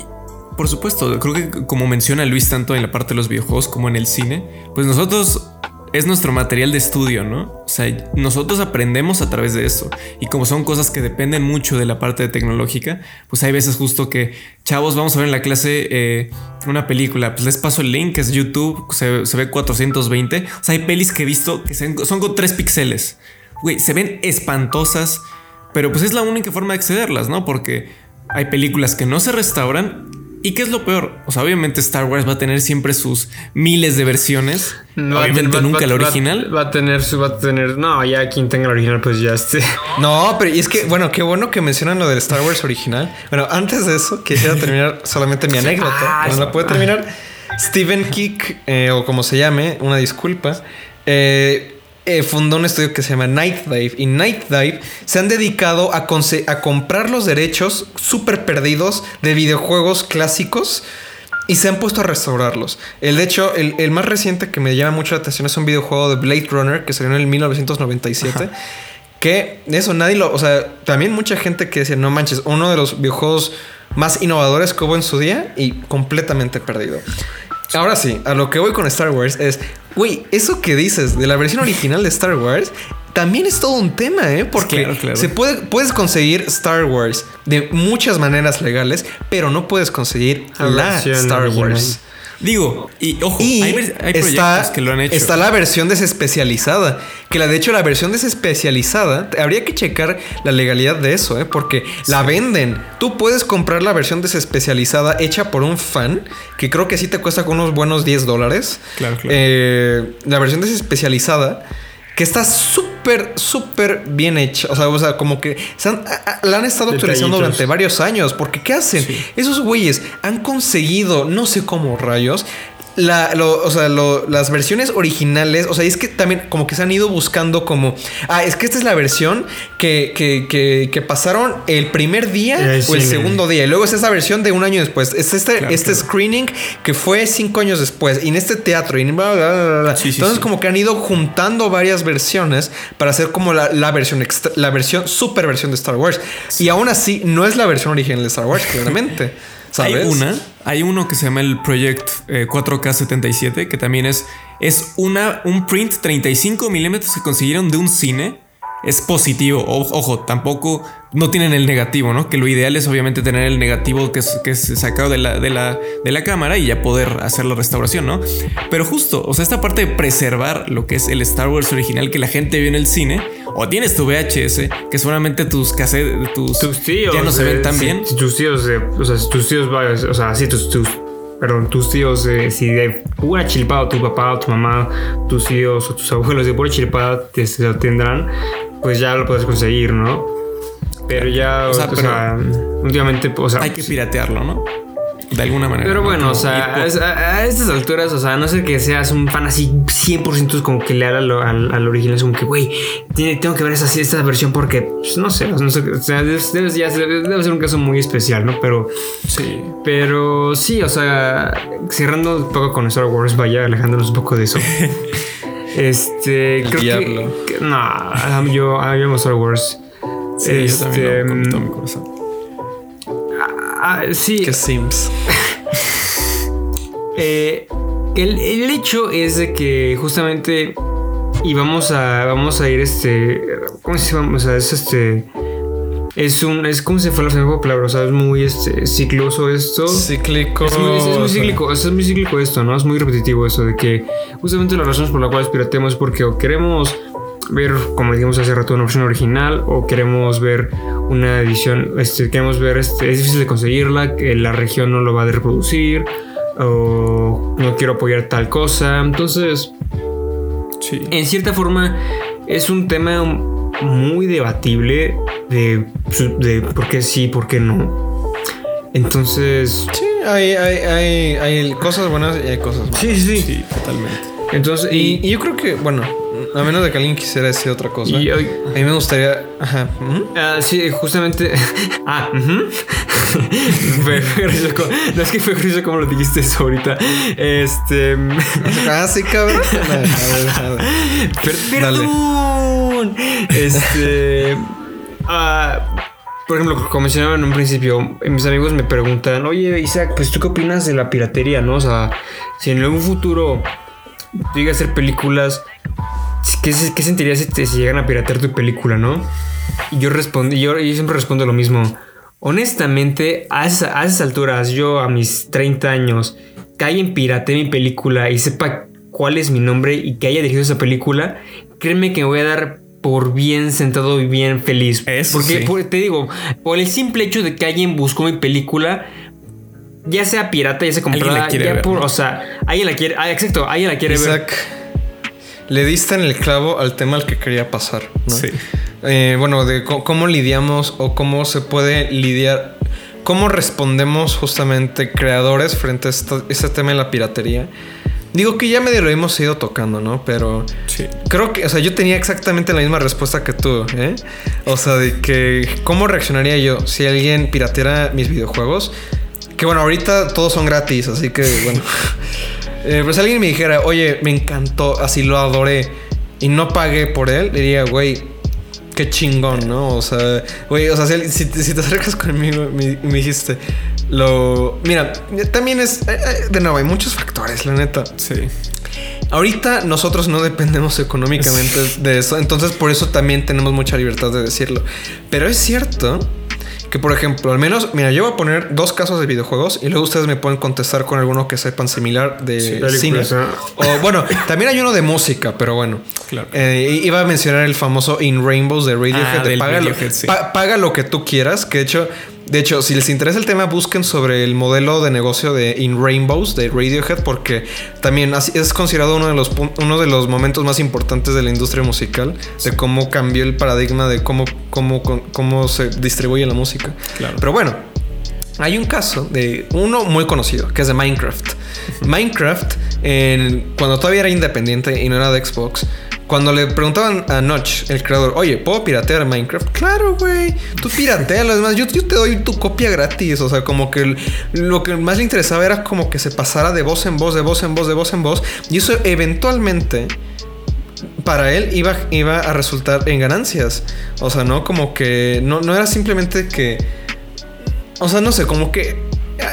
por supuesto, creo que como menciona Luis tanto en la parte de los videojuegos como en el cine, pues nosotros es nuestro material de estudio, ¿no? O sea, nosotros aprendemos a través de eso. Y como son cosas que dependen mucho de la parte tecnológica, pues hay veces justo que, chavos, vamos a ver en la clase eh, una película, pues les paso el link, es YouTube, se, se ve 420. O sea, hay pelis que he visto que son con 3 píxeles. Güey, se ven espantosas, pero pues es la única forma de accederlas, ¿no? Porque hay películas que no se restauran. ¿Y qué es lo peor? O sea, obviamente Star Wars va a tener siempre sus miles de versiones. Va a obviamente va- nunca va- la original. Va, a tener su, va a tener. No, ya quien tenga la original, pues ya este. No, pero y es que, bueno, qué bueno que mencionan lo del Star Wars original. Bueno, antes de eso, quisiera terminar solamente mi anécdota. Ah, no la puedo terminar. Stephen Kick, eh, o como se llame, una disculpa, eh, eh, fundó un estudio que se llama Night Dive. Y Night Dive se han dedicado a, comprar los derechos súper perdidos de videojuegos clásicos. Y se han puesto a restaurarlos. El de hecho, el, el más reciente que me llama mucho la atención es un videojuego de Blade Runner que salió en el 1997. Que eso nadie lo. O sea, también mucha gente que decía, no manches, uno de los videojuegos más innovadores que hubo en su día y completamente perdido. Ahora sí, a lo que voy con Star Wars es, güey, eso que dices de la versión original de Star Wars también es todo un tema, ¿eh? Porque Claro, claro. se puede, puedes conseguir Star Wars de muchas maneras legales, pero no puedes conseguir La Star original. Wars. Digo, y ojo, Y hay, hay proyectos está, que lo han hecho. está la versión desespecializada. Que la de hecho, la versión desespecializada, habría que checar la legalidad de eso, ¿eh? porque la venden. Tú puedes comprar la versión desespecializada hecha por un fan, que creo que sí te cuesta con unos buenos 10 dólares. Claro, claro. Eh, la versión desespecializada. Que está súper, súper bien hecha. O sea, o sea, como que se han- a- a- la han estado actualizando durante varios años. Porque ¿qué hacen? Esos güeyes han conseguido, no sé cómo rayos, la, lo- o sea, lo- las versiones originales. O sea, y es que también como que se han ido buscando como... Ah, es que esta es la versión que, que, que- que pasaron el primer día el o el segundo día. Y luego es esa versión de un año después. Es este, Claro, este claro. screening que fue cinco años después. Y en este teatro. Y bla, bla, bla, bla. Sí, sí, Entonces como que han ido juntando varias versiones para hacer como la, la versión extra- la versión super versión de Star Wars. Y aún así no es la versión original de Star Wars, claramente. ¿Sabes? Hay una, hay uno que se llama el Project eh, 4K77, que también es, es una, un print 35 milímetros que consiguieron de un cine. Es positivo, O- ojo, tampoco no tienen el negativo, ¿no? Que lo ideal es obviamente tener el negativo que es, que es sacado de la, de, la, de la cámara y ya poder hacer la restauración, ¿no? Pero justo, o sea, esta parte de preservar lo que es el Star Wars original que la gente vio en el cine, o tienes tu VHS, que seguramente tus cassettes, tus, Tus tíos. ya no se ven eh, tan si- bien. si tus tíos, eh, o sea, si tus tíos, o sea, sí, tus, tus, perdón, tus tíos, eh, si de pura chilpada, tu papá o tu mamá, tus tíos o tus abuelos de pura chilpada te, lo tendrán, pues ya lo puedes conseguir, ¿no? Pero ya, O o sea, sea, pero- últimamente, o sea, Hay que piratearlo, ¿no? De alguna manera. Pero ¿no? bueno, o sea, por- a, estas alturas, o sea, a no ser que seas un fan así 100% como que leal al, al, al original, es como que, güey, tengo que ver esa, esta versión porque, pues, no sé, no sé, o sea, debe, ya ser- debe ser un caso muy especial, ¿no? Pero, Sí. pero sí, o sea, cerrando un poco con Star Wars, vaya, alejándonos un poco de eso. Este, El creo diablo. que, que- no, yo, a mí me Star Wars. Sí, yo Este, también lo con todo mi corazón. Ah, sí, Que Sims. Eh, el, el hecho es de que justamente y vamos a vamos a ir este cómo se llama o sea es este es un es como se fue la segunda palabra o sea es muy este cicloso esto Cíclico. es muy, es- es muy cíclico, o sea, es muy cíclico esto, ¿no? Es muy repetitivo eso de que justamente las razones por las cuales pirateamos es porque o queremos ver, como dijimos hace rato, una versión original o queremos ver una edición, este, queremos ver, este, es difícil de conseguirla, que la región no lo va a reproducir o no quiero apoyar tal cosa. Entonces, Sí. en cierta forma, es un tema muy debatible de, de por qué sí, por qué no. Entonces, Sí, hay, hay, hay, hay cosas buenas y hay cosas malas. sí, sí. Sí, totalmente. Entonces, Y, y yo creo que, bueno, a menos de que alguien quisiera decir otra cosa, Y hoy- a mí me gustaría. Ajá. ¿mm? Ah, sí, justamente. ah, ujú. fue, como- No es que fue gracioso como lo dijiste eso ahorita. Este. Ah, sí, cabrón. A ver, a ver. perdón. Este. ah, por ejemplo, como mencionaba en un principio, mis amigos me preguntan, oye Isaac, pues tú qué opinas de la piratería, ¿no? O sea, si en algún futuro tú llegas a hacer películas, ¿qué, qué sentirías si, te- si llegan a piratear tu película, no? Y yo respondí, yo, yo siempre respondo lo mismo. Honestamente, a, esa- a esas alturas, yo a mis 30 años, que alguien piratee mi película y sepa cuál es mi nombre y que haya dirigido esa película, créeme que me voy a dar por bien sentado y bien feliz. Eso Porque sí. por- te digo, por el simple hecho de que alguien buscó mi película, ya sea pirata, ya sea comprada, ya ver, por, ¿no? o sea, alguien la quiere, ah, exacto, alguien la quiere ver. Le diste en el clavo al tema al que quería pasar. ¿no? Sí. Eh, bueno, de cómo lidiamos o cómo se puede lidiar, cómo respondemos justamente creadores frente a esta- este tema de la piratería. Digo que ya medio lo hemos ido tocando, ¿no? Pero Sí. creo que, o sea, yo tenía exactamente la misma respuesta que tú, ¿eh? O sea, de que, ¿cómo reaccionaría yo si alguien pirateara mis videojuegos? Que bueno, ahorita todos son gratis, así que bueno. Eh, pero si alguien me dijera, oye, me encantó, así lo adoré y no pagué por él, diría, güey, qué chingón, ¿no? O sea, güey, o sea, si, si te- acercas conmigo me, me dijiste, lo. Mira, también es. eh, eh, De nuevo, hay muchos factores, la neta. Sí. Ahorita nosotros no dependemos económicamente de eso, entonces por eso también tenemos mucha libertad de decirlo. Pero es cierto que, por ejemplo, al menos, mira, yo voy a poner dos casos de videojuegos y luego ustedes me pueden contestar con alguno que sepan similar de cine. pues, ah. O bueno, también hay uno de música, pero bueno. Claro. Eh, iba a mencionar el famoso In Rainbows de Radiohead. Ah, de paga, lo, Radiohead, sí. pa- paga lo que tú quieras. Que de hecho, de hecho, si les interesa el tema, busquen sobre el modelo de negocio de In Rainbows de Radiohead, porque también es considerado uno de los uno de los momentos más importantes de la industria musical, de cómo cambió el paradigma de cómo, cómo, cómo se distribuye la música. Claro. Pero bueno, hay un caso de uno muy conocido, que es de Minecraft. Minecraft, cuando todavía era independiente y no era de Xbox, cuando le preguntaban a Notch, el creador, oye, ¿puedo piratear Minecraft? Claro, güey, tú piratealo. Además, yo, yo te doy tu copia gratis. O sea, como que lo que más le interesaba era como que se pasara de voz en voz, de voz en voz, de voz en voz. Y eso eventualmente para él iba, iba a resultar en ganancias. O sea, no como que. No, no era simplemente que. O sea, no sé, como que.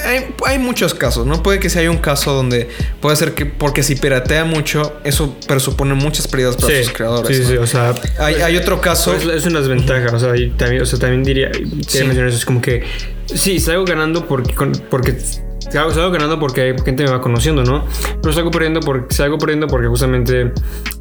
Hay, hay muchos casos, ¿no? Puede que si hay un caso donde puede ser que. Porque si piratea mucho, eso presupone muchas pérdidas para sus creadores. Sí, ¿no? sí, o sea. Hay, hay otro caso. Es, es una desventaja, o sea, y también, o sea, también diría, Sí. mencionar eso, es como que sí, salgo ganando porque, porque salgo, ganando porque gente me va conociendo, ¿no? Pero salgo perdiendo porque salgo perdiendo porque justamente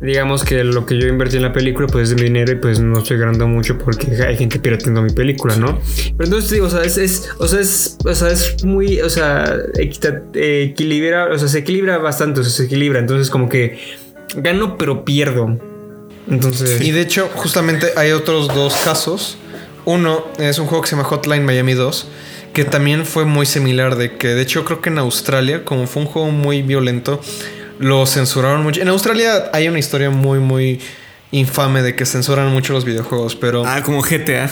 digamos que lo que yo invertí en la película pues es mi dinero y pues no estoy ganando mucho porque hay gente pirateando mi película, ¿no? Pero entonces digo, o sea, es, es- o sea, es, o sea, es muy, o sea, equita- equilibra, o sea, se equilibra bastante, o sea, se equilibra, entonces como que gano pero pierdo. Entonces, Y de hecho, justamente hay otros dos casos. Uno es un juego que se llama Hotline Miami 2, que también fue muy similar, de que de hecho creo que en Australia, como fue un juego muy violento, lo censuraron mucho. En Australia hay una historia muy, muy infame de que censuran mucho los videojuegos, pero... Ah, como GTA.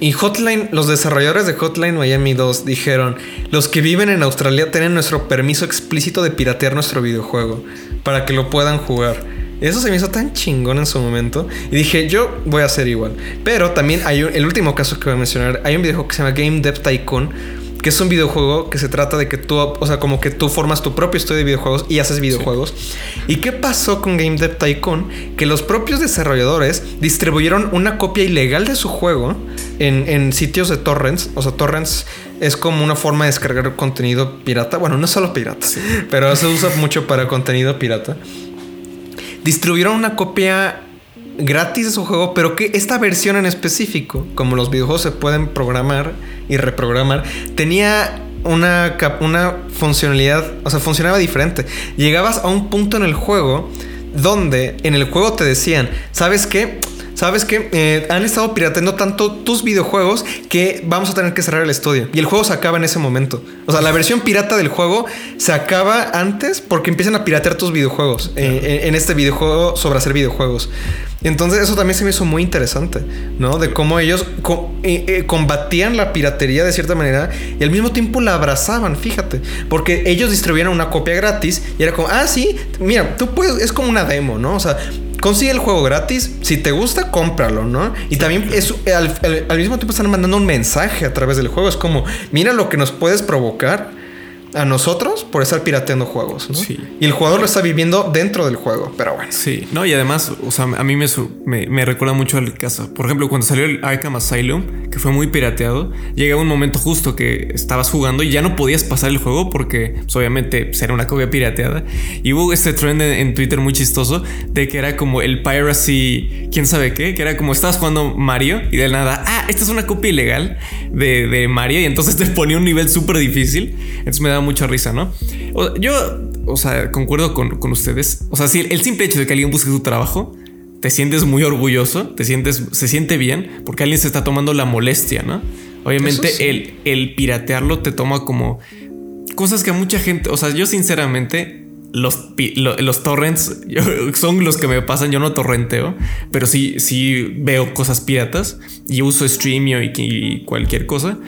Y Hotline, los desarrolladores de Hotline Miami 2 dijeron, los que viven en Australia tienen nuestro permiso explícito de piratear nuestro videojuego para que lo puedan jugar. Eso se me hizo tan chingón en su momento. Y dije, yo voy a hacer igual. Pero también hay un- el último caso que voy a mencionar. Hay un videojuego que se llama Game Dev Tycoon. Que es un videojuego que se trata de que tú, o sea, como que tú formas tu propio estudio de videojuegos y haces videojuegos. ¿Y qué pasó con Game Dev Tycoon? Que los propios desarrolladores distribuyeron una copia ilegal de su juego en, en sitios de torrents. O sea, torrents es como una forma de descargar contenido pirata. Bueno, no solo pirata, pero se usa mucho para contenido pirata distribuyeron una copia gratis de su juego, pero que esta versión en específico, como los videojuegos se pueden programar y reprogramar, tenía una, una funcionalidad, o sea, funcionaba diferente. Llegabas a un punto en el juego donde en el juego te decían, ¿sabes qué? ¿Sabes qué? Eh, han estado pirateando tanto tus videojuegos que vamos a tener que cerrar el estudio. Y el juego se acaba en ese momento. O sea, la versión pirata del juego se acaba antes porque empiezan a piratear tus videojuegos. eh, en- en este videojuego sobre hacer videojuegos. Entonces eso también se me hizo muy interesante, ¿no? De cómo ellos co- eh, eh, combatían la piratería de cierta manera y al mismo tiempo la abrazaban, fíjate. Porque ellos distribuían una copia gratis y era como, ah, sí, mira, tú puedes, es como una demo, ¿no? O sea, consigue el juego gratis, si te gusta, cómpralo, ¿no? Y también es, al, al- mismo tiempo están mandando un mensaje a través del juego, es como, mira lo que nos puedes provocar a nosotros por estar pirateando juegos, ¿no? Sí. Y el jugador lo está viviendo dentro del juego, pero bueno. Sí, no, y además, o sea, a mí me, me, me recuerda mucho al caso. Por ejemplo, cuando salió el Arkham Asylum, que fue muy pirateado, llegaba un momento justo que estabas jugando y ya no podías pasar el juego porque, pues, obviamente, pues, era una copia pirateada. Y hubo este trend en, en Twitter muy chistoso de que era como el piracy, quién sabe qué, que era como estabas jugando Mario y de nada, ah, esta es una copia ilegal de, de Mario y entonces te ponía un nivel súper difícil. Entonces me daba mucha risa, ¿no? O- yo, o sea, concuerdo con, con ustedes. O sea, si el simple hecho de que alguien busque su trabajo, te sientes muy orgulloso, te sientes, se siente bien porque alguien se está tomando la molestia, ¿no? Obviamente sí. el, el piratearlo te toma como cosas que a mucha gente, o sea, yo sinceramente, los, los torrents yo- son los que me pasan, yo no torrenteo, pero sí, sí veo cosas piratas y uso Streamio y, y cualquier cosa,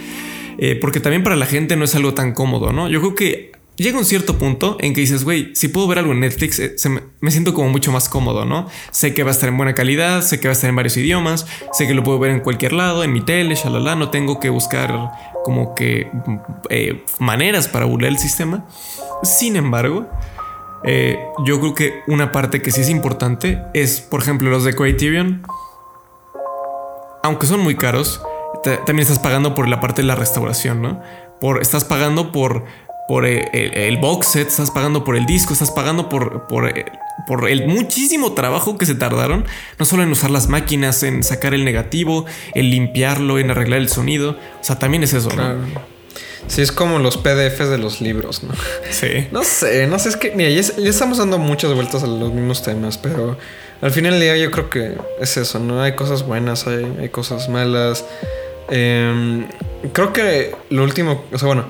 eh, porque también para la gente no es algo tan cómodo, ¿no? Yo creo que llega un cierto punto en que dices, güey, si puedo ver algo en Netflix, eh, me, siento como mucho más cómodo, ¿no? Sé que va a estar en buena calidad, sé que va a estar en varios idiomas, sé que lo puedo ver en cualquier lado, en mi tele, shalala, no tengo que buscar como que eh, maneras para burlar el sistema. Sin embargo, yo creo que una parte que sí es importante es, por ejemplo, los de Criterion. Aunque son muy caros, ta- también estás pagando por la parte de la restauración, ¿no? Por, estás pagando por, por eh, el, el box set, estás pagando por el disco, estás pagando por, por, eh, por el muchísimo trabajo que se tardaron, no solo en usar las máquinas, en sacar el negativo, en limpiarlo, en arreglar el sonido. O sea, también es eso, ¿no? Sí, es como los PDFs de los libros, ¿no? Sí. No sé, no sé, es que, mira, ya estamos dando muchas vueltas a los mismos temas, pero al final del día yo creo que es eso, ¿no? Hay cosas buenas, hay, cosas malas. Em, creo que lo último, o sea, bueno,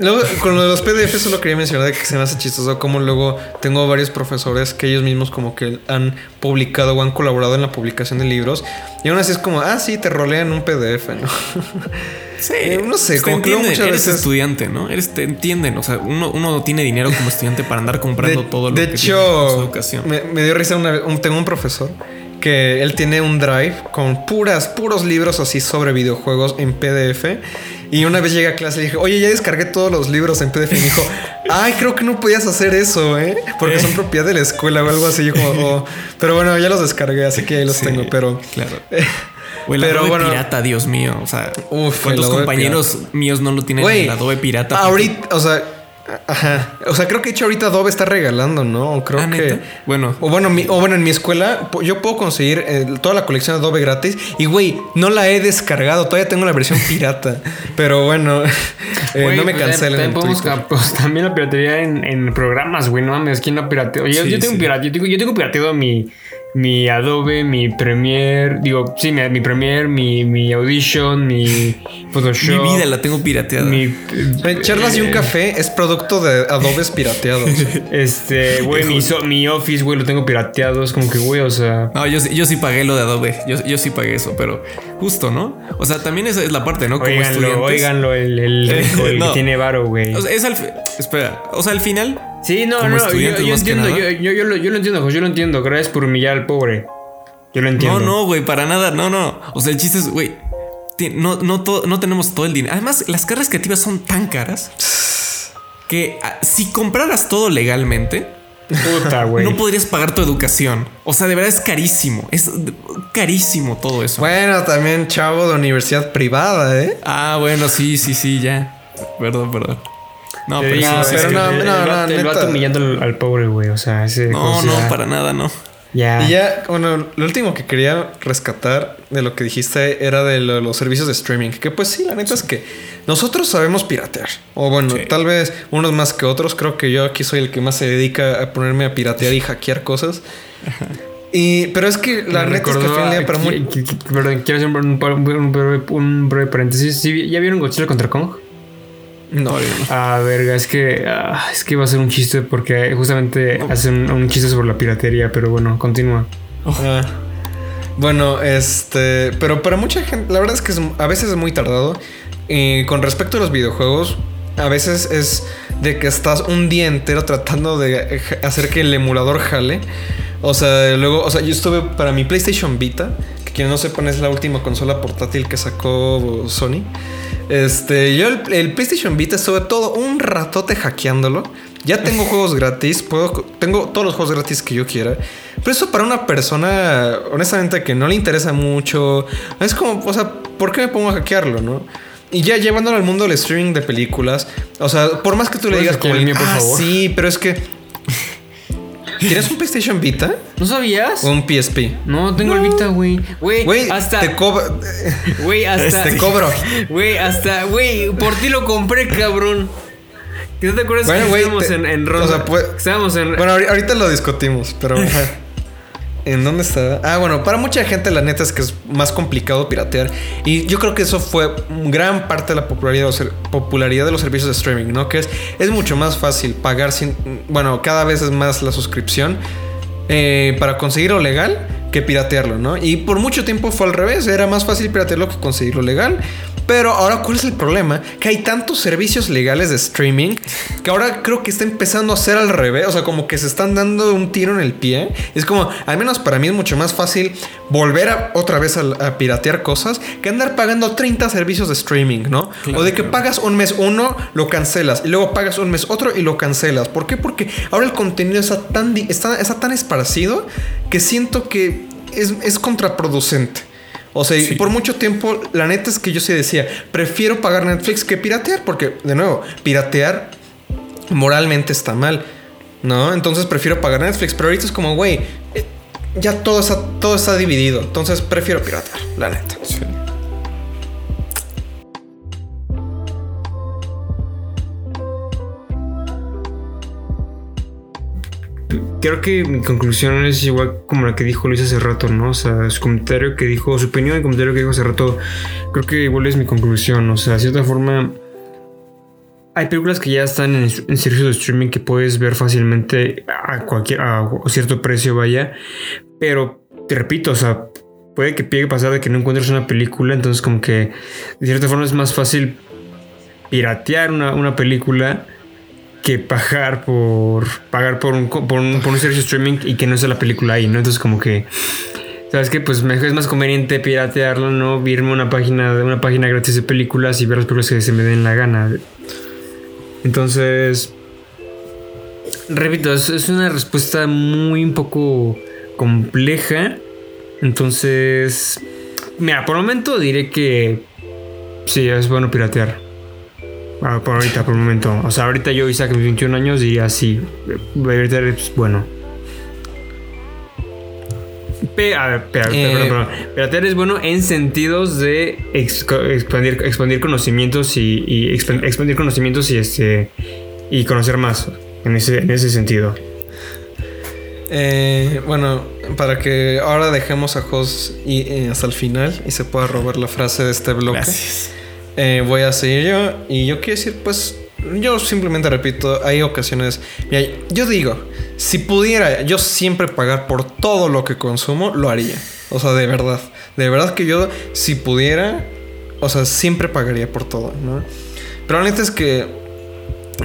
luego, con lo de los PDF solo quería mencionar de que se me hace chistoso como luego tengo varios profesores que ellos mismos como que han publicado o han colaborado en la publicación de libros y aún así es como, ah, sí, te rolean un PDF, ¿no? Sí, Eh, no sé, Pues como que muchas eres veces- estudiante, ¿no? Eres, te entienden, o sea, uno, uno no tiene dinero como estudiante para andar comprando de, todo lo de que tiene en su hecho, educación. me, me dio risa una vez. un- tengo un profesor que él tiene un drive con puras, puros libros así sobre videojuegos en PDF. Y una vez llegué a clase y dije, oye, ya descargué todos los libros en PDF. Y me dijo, ay, creo que no podías hacer eso, ¿eh? Porque son propiedad de la escuela o algo así. Yo como, "Oh". Pero bueno, ya los descargué, así que ahí los Sí, tengo. Pero Claro. O el Pero Adobe bueno. pirata, Dios mío. O sea, Uf, ¿cuántos compañeros míos no lo tienen Güey, el Adobe pirata? ahorita, o sea, ajá. O sea, creo que de hecho ahorita Adobe está regalando, ¿no? Creo Ah, que. Bueno. O bueno, mi- o bueno, en mi escuela yo puedo conseguir eh, toda la colección de Adobe gratis. Y güey, no la he descargado. Todavía tengo la versión pirata. Pero bueno, eh, no me pues, cancelen. pues, también la piratería en, en programas, güey. No mames, ¿quién no pirateó? Yo, Sí, yo tengo sí. pirate, yo tengo, yo tengo pirateado mi, mi Adobe, mi Premiere, digo, sí, mi, mi Premiere, mi, mi Audition, mi Photoshop. Mi vida la tengo pirateada. mi, Charlas y un café es producto de Adobes pirateados. Este, güey, mi, so- mi Office, güey, lo tengo pirateado. Es como que, güey, o sea. No, yo, sí- yo sí pagué lo de Adobe. Yo, yo sí pagué eso, pero justo, ¿no? O sea, también esa es la parte, ¿no? Como Oiganlo, estudiantes. oiganlo, el, el, rico, el No. que tiene varo, güey. O sea, es al Espera, o sea, al final Sí, no, Como no, yo, estudiantes yo más que entiendo, nada. yo, yo, yo lo, yo lo entiendo, José, yo lo entiendo. Gracias por humillar al pobre. Yo lo entiendo. No, no, güey, para nada. No, no. O sea, el chiste es, güey, no, no, to- no tenemos todo el dinero. Además, las carreras creativas son tan caras que ah, si compraras todo legalmente, Puta, güey. no podrías pagar tu educación. O sea, de verdad es carísimo. Es carísimo todo eso. Bueno, también chavo de universidad privada, ¿eh? Ah, bueno, sí, sí, sí, ya. Perdón, perdón. No, pero, no, sí, pero sí. no, no, no, vato- el vato humillando al, al pobre, güey. O sea, ese. No, no, ya- para nada, no. Ya. Y ya, bueno, lo último que quería rescatar de lo que dijiste era de lo- los servicios de streaming. Que pues sí, la neta es que nosotros sabemos piratear. O bueno, Sí. tal vez unos más que otros. Creo que yo aquí soy el que más se dedica a ponerme a piratear y hackear cosas. Y, pero es que la Me neta es que al final para muy... Perdón, quiero hacer un, un- un breve, un breve paréntesis. ¿Sí, ¿Ya vieron Godzilla contra Kong? No, Ah, verga, es que ah, es que va a ser un chiste porque justamente hacen un chiste sobre la piratería, pero bueno, continúa. Ah. Bueno, este, pero para mucha gente, la verdad es que es- a veces es muy tardado. Y con respecto a los videojuegos, a veces es de que estás un día entero tratando de hacer que el emulador jale. O sea, luego, o sea, yo estuve para mi PlayStation Vita, quien no sepan es la última consola portátil que sacó Sony. Este, yo el, el PlayStation Vita estuve todo un ratote hackeándolo. Ya tengo juegos gratis, puedo, tengo todos los juegos gratis que yo quiera. Pero eso para una persona, honestamente, que no le interesa mucho, es como, o sea, ¿por qué me pongo a hackearlo, no? Y ya llevándolo al mundo del streaming de películas, o sea, por más que tú le ¿Puedes digas como, el mío, por ah, favor?" sí, pero es que... ¿Tienes un PlayStation Vita ¿No sabías? o un PSP? No, tengo el Vita, güey. Güey, Güey, hasta. te cobra... Güey, hasta. Te cobro. Güey, hasta. Güey, por ti lo compré, cabrón. ¿Que ¿No te acuerdas Bueno, que güey, estábamos te- en, en o ronda? sea, pues- estábamos en. Bueno, ahori- ahorita lo discutimos, pero... ¿En dónde está? Ah, bueno, para mucha gente la neta es que es más complicado piratear. Y yo creo que eso fue gran parte de la popularidad popularidad de los servicios de streaming, ¿no? Que es, es mucho más fácil pagar sin... Bueno, cada vez es más la suscripción eh, para conseguirlo legal que piratearlo, ¿no? Y por mucho tiempo fue al revés. Era más fácil piratearlo que conseguirlo legal. Pero ahora, ¿cuál es el problema? Que hay tantos servicios legales de streaming que ahora creo que está empezando a ser al revés. O sea, como que se están dando un tiro en el pie. Es como, al menos para mí es mucho más fácil volver a, otra vez a, a piratear cosas que andar pagando 30 servicios de streaming, ¿no? o de que pagas un mes uno, lo cancelas. Y luego pagas un mes otro y lo cancelas. ¿Por qué? Porque ahora el contenido está tan, está, está tan esparcido que siento que es, es contraproducente. O sea, y por mucho tiempo, la neta es que yo sí decía, prefiero pagar Netflix que piratear, porque, de nuevo, piratear moralmente está mal, ¿no? Entonces prefiero pagar Netflix, pero ahorita es como, güey, eh, ya todo está, todo está dividido, entonces prefiero piratear, la neta. Creo que mi conclusión es igual como la que dijo Luis hace rato, ¿no? O sea, su comentario que dijo, su opinión y comentario que dijo hace rato, creo que igual es mi conclusión. O sea, de cierta forma, hay películas que ya están en, en servicios de streaming que puedes ver fácilmente a cualquier, a cierto precio, vaya. Pero te repito, o sea, puede que llegue pasar de que no encuentres una película, entonces como que de cierta forma es más fácil piratear una, una película que pagar por pagar por un, por un, por un servicio streaming y que no sea la película ahí, ¿no? Entonces como que sabes que pues es más conveniente piratearlo, no irme a una página de una página gratis de películas y ver las películas que se me den la gana. Entonces repito, es, es una respuesta muy un poco compleja. Entonces, mira, por el momento diré que sí, es bueno piratear. Ah, por ahorita, por el momento. O sea, ahorita yo, Isaac, mis 21 años, diría sí. Piratear es bueno. Pe- a ver, pe- Eh. perdón, perdón. Piratear es bueno en sentidos de ex- expandir, expandir conocimientos y, y expan- expandir conocimientos y este y conocer más en ese, en ese sentido. Eh, bueno, para que ahora dejemos a Jos y, eh, hasta el final y se pueda robar la frase de este bloque. Gracias. Eh, voy a seguir yo y yo quiero decir, pues, yo simplemente repito, hay ocasiones, mira, yo digo, si pudiera yo siempre pagar por todo lo que consumo, lo haría. O sea, de verdad, de verdad que yo, si pudiera, o sea, siempre pagaría por todo, ¿no? Pero la neta es que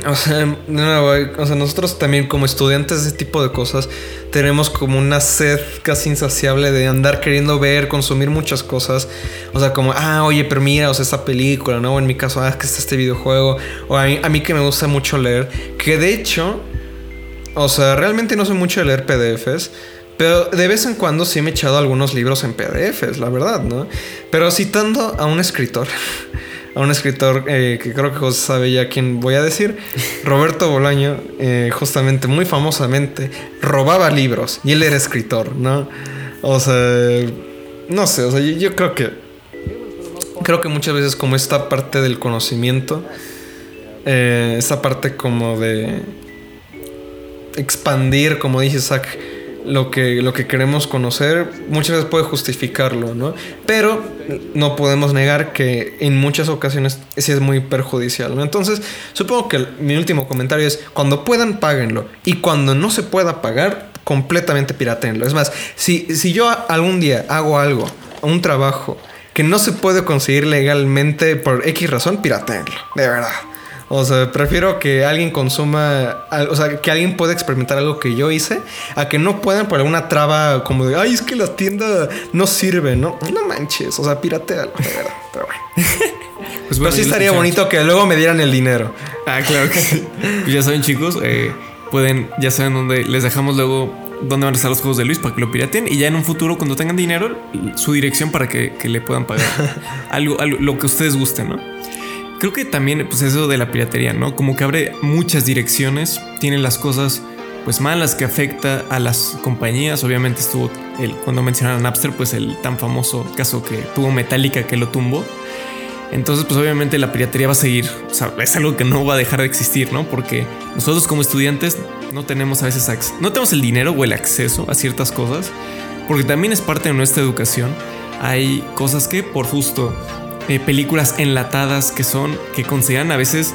O sea, nuevo, o sea, nosotros también como estudiantes de ese tipo de cosas tenemos como una sed casi insaciable de andar queriendo ver, consumir muchas cosas. O sea, como, ah, oye, pero mira, o sea, esta película, ¿no? O en mi caso, ah, es que está este videojuego. O a mí, a mí que me gusta mucho leer. Que de hecho, o sea, realmente no soy mucho de leer PDFs. Pero de vez en cuando sí me he echado algunos libros en PDFs, la verdad, ¿no? Pero citando a un escritor, a un escritor eh, que creo que José sabe ya quién voy a decir, Roberto Bolaño, eh, justamente, muy famosamente, robaba libros y él era escritor, ¿no? O sea, no sé, o sea, yo, creo que, creo que muchas veces como esta parte del conocimiento, eh, esta parte como de expandir, como dice Zach, lo que, lo que queremos conocer, muchas veces puede justificarlo, ¿no? Pero no podemos negar que en muchas ocasiones sí es muy perjudicial. Entonces, supongo que mi último comentario es, cuando puedan, páguenlo. Y cuando no se pueda pagar, completamente piratenlo. Es más, si, si yo algún día hago algo, un trabajo, que no se puede conseguir legalmente por X razón, piratenlo, de verdad. O sea, prefiero que alguien consuma, o sea, que alguien pueda experimentar algo que yo hice, a que no puedan por alguna traba como de, ay, es que la tienda no sirve, ¿no? No manches, o sea, piratealo, de verdad. Pero bueno. Pues Pero sí estaría bonito que luego me dieran el dinero. Ah, claro que sí. Pues ya saben, chicos, eh, pueden, ya saben dónde les dejamos luego dónde van a estar los juegos de Luis para que lo piraten y ya en un futuro cuando tengan dinero su dirección para que, que le puedan pagar algo, algo lo que ustedes gusten, ¿no? Creo que también pues eso de la piratería, ¿no? Como que abre muchas direcciones, tiene las cosas pues malas que afecta a las compañías. Obviamente estuvo el cuando mencionaron Napster, pues el tan famoso caso que tuvo Metallica que lo tumbó. Entonces, pues obviamente la piratería va a seguir. O sea, es algo que no va a dejar de existir, ¿no? Porque nosotros como estudiantes no tenemos a veces no tenemos el dinero o el acceso a ciertas cosas, porque también es parte de nuestra educación. Hay cosas que por justo eh, películas enlatadas que son que consideran a veces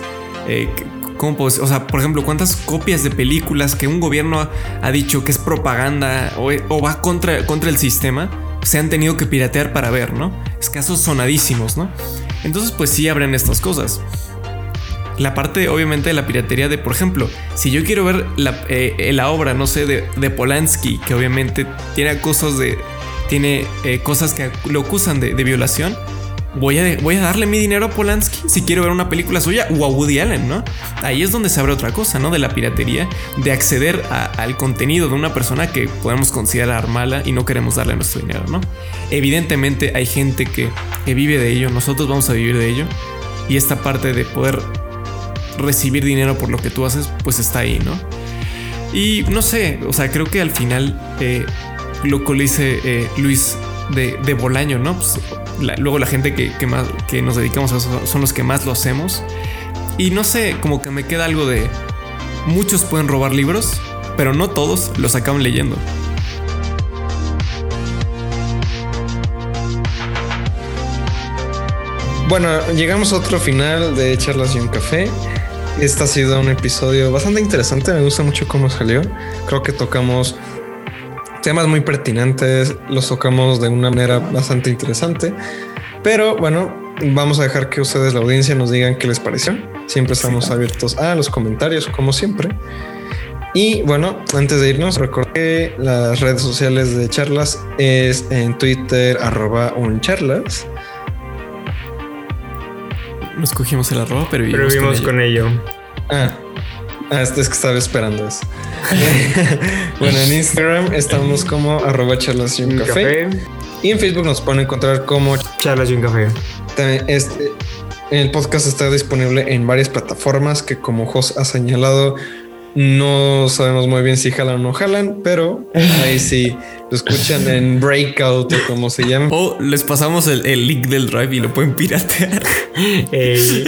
eh, ¿Cómo puedo decir? O sea, por ejemplo, ¿cuántas copias de películas que un gobierno ha, dicho que es propaganda o, o va contra, contra el sistema se han tenido que piratear para ver, ¿no? Es casos sonadísimos, ¿no? Entonces, pues sí abren estas cosas. La parte, obviamente, de la piratería de, por ejemplo, si yo quiero ver la, eh, la obra, no sé, de, de Polanski, que obviamente tiene cosas de. Tiene eh, cosas que lo acusan de violación. Voy a, voy a darle mi dinero a Polanski si quiero ver una película suya o a Woody Allen, ¿no? Ahí es donde se abre otra cosa, ¿no? De la piratería, de acceder al contenido de una persona que podemos considerar mala y no queremos darle nuestro dinero, ¿no? Evidentemente hay gente que, que vive de ello, nosotros vamos a vivir de ello y esta parte de poder recibir dinero por lo que tú haces, pues está ahí, ¿no? Y no sé, o sea, creo que al final eh, lo que le dice eh, Luis de, de Bolaño, ¿no? Pues, luego la gente que, que más que nos dedicamos a eso son los que más lo hacemos. Y no sé, como que me queda algo de muchos pueden robar libros, pero no todos los acaban leyendo. Bueno, llegamos a otro final de Charlas y un Café. Este ha sido un episodio bastante interesante. Me gusta mucho cómo salió. Creo que tocamos temas muy pertinentes. Los tocamos de una manera bastante interesante. Pero bueno, vamos a dejar que ustedes, la audiencia, nos digan qué les pareció. Siempre estamos abiertos a los comentarios, como siempre. Y bueno, antes de irnos, recordé que las redes sociales de charlas es en Twitter, arroba uncharlas. No escogimos el arroba, pero Pero vivimos, vivimos con, ello. con ello. Ah, ah, este es que estaba esperando eso. bueno, en Instagram estamos como arroba charlas y un café. café. Y en Facebook nos pueden encontrar como Charlas y un café. también este. El podcast está disponible en varias plataformas que como Jos ha señalado no sabemos muy bien si jalan o no jalan, pero ahí sí lo escuchan en Breakout o como se llama. O les pasamos el, el link del drive y lo pueden piratear. Eh,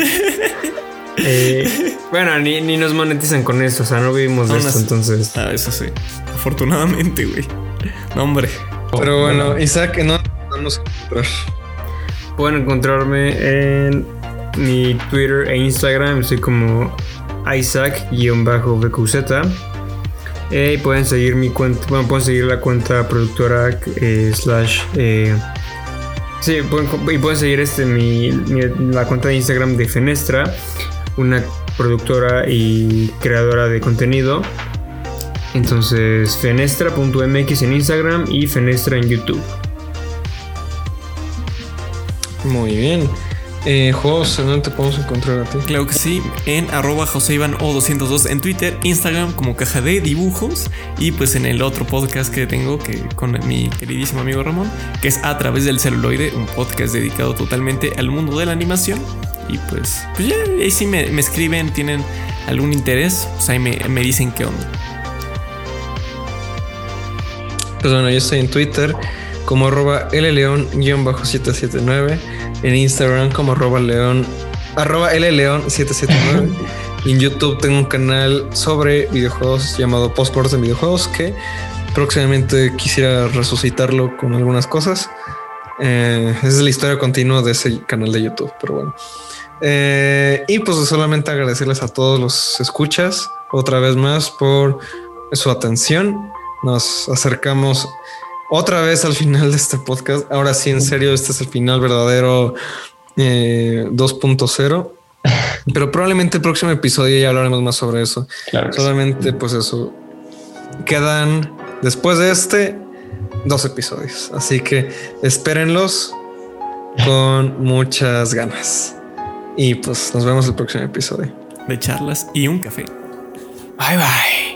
eh, bueno, ni, ni nos monetizan con esto, o sea, no vivimos de esto, entonces. Ah, eso sí. Afortunadamente, güey. No, hombre. Pero bueno, Isaac, no vamos a encontrar. Pueden encontrarme en mi Twitter e Instagram, estoy como Isaac-BQZ. Eh, y pueden seguir mi cuenta, bueno, pueden seguir la cuenta productora eh, slash. eh, sí, pueden, y pueden seguir este, mi, mi- la cuenta de Instagram de Fenestra, una productora y creadora de contenido. Entonces, fenestra.mx en Instagram y fenestra en YouTube. Muy bien. Eh, José, ¿dónde te podemos encontrar a ti? Claro que sí, en arroba o202 en Twitter, Instagram como caja de dibujos y pues en el otro podcast que tengo que con mi queridísimo amigo Ramón, que es A través del celuloide, un podcast dedicado totalmente al mundo de la animación. Y pues, pues ya, ahí sí me, me escriben, tienen algún interés, pues ahí me, me dicen qué onda. Pues bueno, yo estoy en Twitter como arroba lleón-779, en Instagram como arroba león, arroba lleón779. y en YouTube tengo un canal sobre videojuegos llamado Postports en videojuegos que próximamente quisiera resucitarlo con algunas cosas. Eh, esa es la historia continua de ese canal de YouTube, pero bueno. Eh, y pues solamente agradecerles a todos los escuchas otra vez más por su atención. Nos acercamos otra vez al final de este podcast. Ahora sí, en serio, este es el final verdadero eh, 2.0. Pero probablemente el próximo episodio ya hablaremos más sobre eso. Claro sí. Solamente, pues eso. Quedan después de este dos episodios. Así que espérenlos con muchas ganas. Y pues nos vemos el próximo episodio. De charlas y un café. Bye bye.